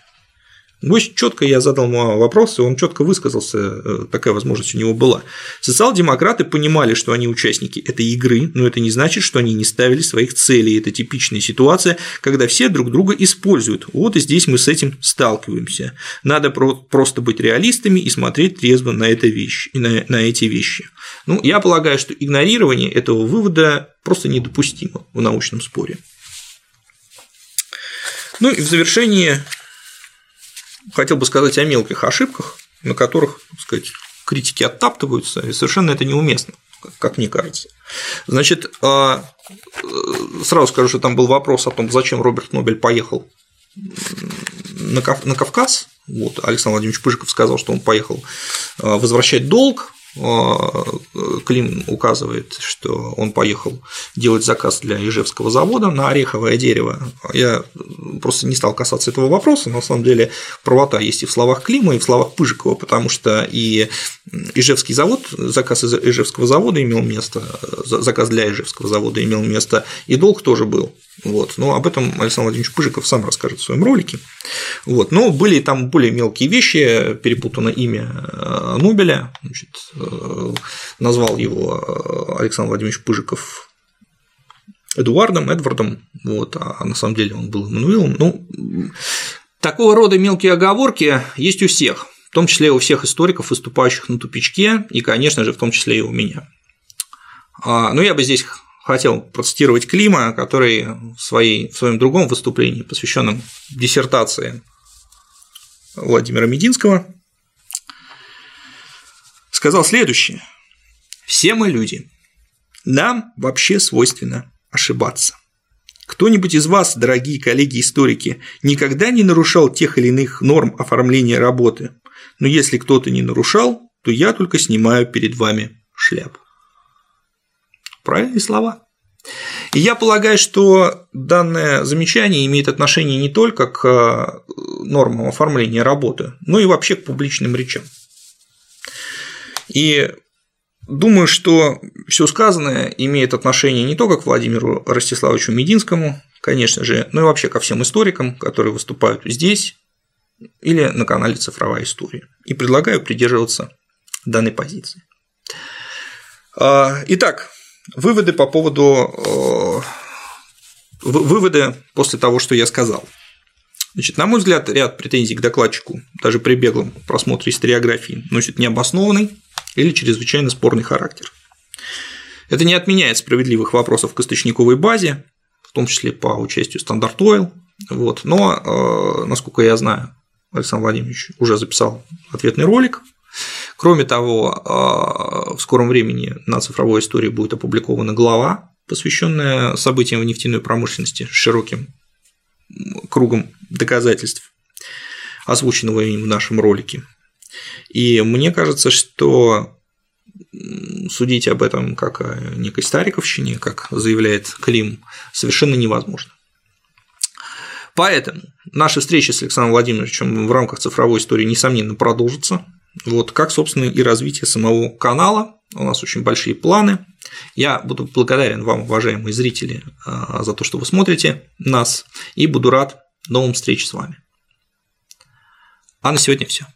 Гость четко я задал ему вопрос, и он четко высказался, э, такая возможность у него была. Социал-демократы понимали, что они участники этой игры, но это не значит, что они не ставили своих целей. Это типичная ситуация, когда все друг друга используют. Вот и здесь мы с этим сталкиваемся. Надо просто быть реалистами и смотреть трезво на, это вещь, на, на эти вещи. Ну, я полагаю, что игнорирование этого вывода просто недопустимо в научном споре. Ну и в завершении хотел бы сказать о мелких ошибках, на которых, так сказать, критики оттаптываются, и совершенно это неуместно, как мне кажется. Значит, а, сразу скажу, что там был вопрос о том, зачем Роберт Нобель поехал на Кавказ. Вот, Александр Владимирович Пыжиков сказал, что он поехал а, возвращать долг, а, Клим указывает, что он поехал делать заказ для Ижевского завода на ореховое дерево. Я просто не стал касаться этого вопроса, но на самом деле правота есть и в словах Клима, и в словах Пыжикова, потому что и Ижевский завод, заказ из Ижевского завода имел место, заказ для Ижевского завода имел место, и долг тоже был. Вот. Но об этом Александр Владимирович Пыжиков сам расскажет в своем ролике. Вот. Но были там более мелкие вещи, перепутано имя э, Нобеля, значит, э, назвал его э, Александр Владимирович Пыжиков Эдуардом, Эдвардом, вот, а на самом деле он был Эммануилом. Ну, такого рода мелкие оговорки есть у всех, в том числе и у всех историков, выступающих на тупичке, и, конечно же, в том числе и у меня. А, но я бы здесь хотел процитировать Клима, который в, своей, в своем другом выступлении, посвященном диссертации Владимира Мединского, сказал следующее. Все мы люди. Нам вообще свойственно ошибаться. Кто-нибудь из вас, дорогие коллеги-историки, никогда не нарушал тех или иных норм оформления работы, но если кто-то не нарушал, то я только снимаю перед вами шляпу. Правильные слова. И я полагаю, что данное замечание имеет отношение не только к э, нормам оформления работы, но и вообще к публичным речам. И думаю, что все сказанное имеет отношение не только к Владимиру Ростиславовичу Мединскому, конечно же, но и вообще ко всем историкам, которые выступают здесь или на канале «Цифровая история». И предлагаю придерживаться данной позиции. А, итак, Выводы по поводу э, выводы после того, что я сказал. Значит, на мой взгляд, ряд претензий к докладчику, даже при беглом просмотре историографии, носит необоснованный или чрезвычайно спорный характер. Это не отменяет справедливых вопросов к источниковой базе, в том числе по участию стандарт Oil, вот, но, э, насколько я знаю, Александр Владимирович уже записал ответный ролик Кроме того, а, в скором времени на цифровой истории будет опубликована глава, посвященная событиям в нефтяной промышленности с широким кругом доказательств, озвученного им в нашем ролике. И мне кажется, что судить об этом как о некой стариковщине, как заявляет Клим, совершенно невозможно. Поэтому наши встречи с Александром Владимировичем в рамках цифровой истории, несомненно, продолжатся. Вот как, собственно, и развитие самого канала. У нас очень большие планы. Я буду благодарен вам, уважаемые зрители, а, за то, что вы смотрите нас, и буду рад новым встреч с вами. А на сегодня все.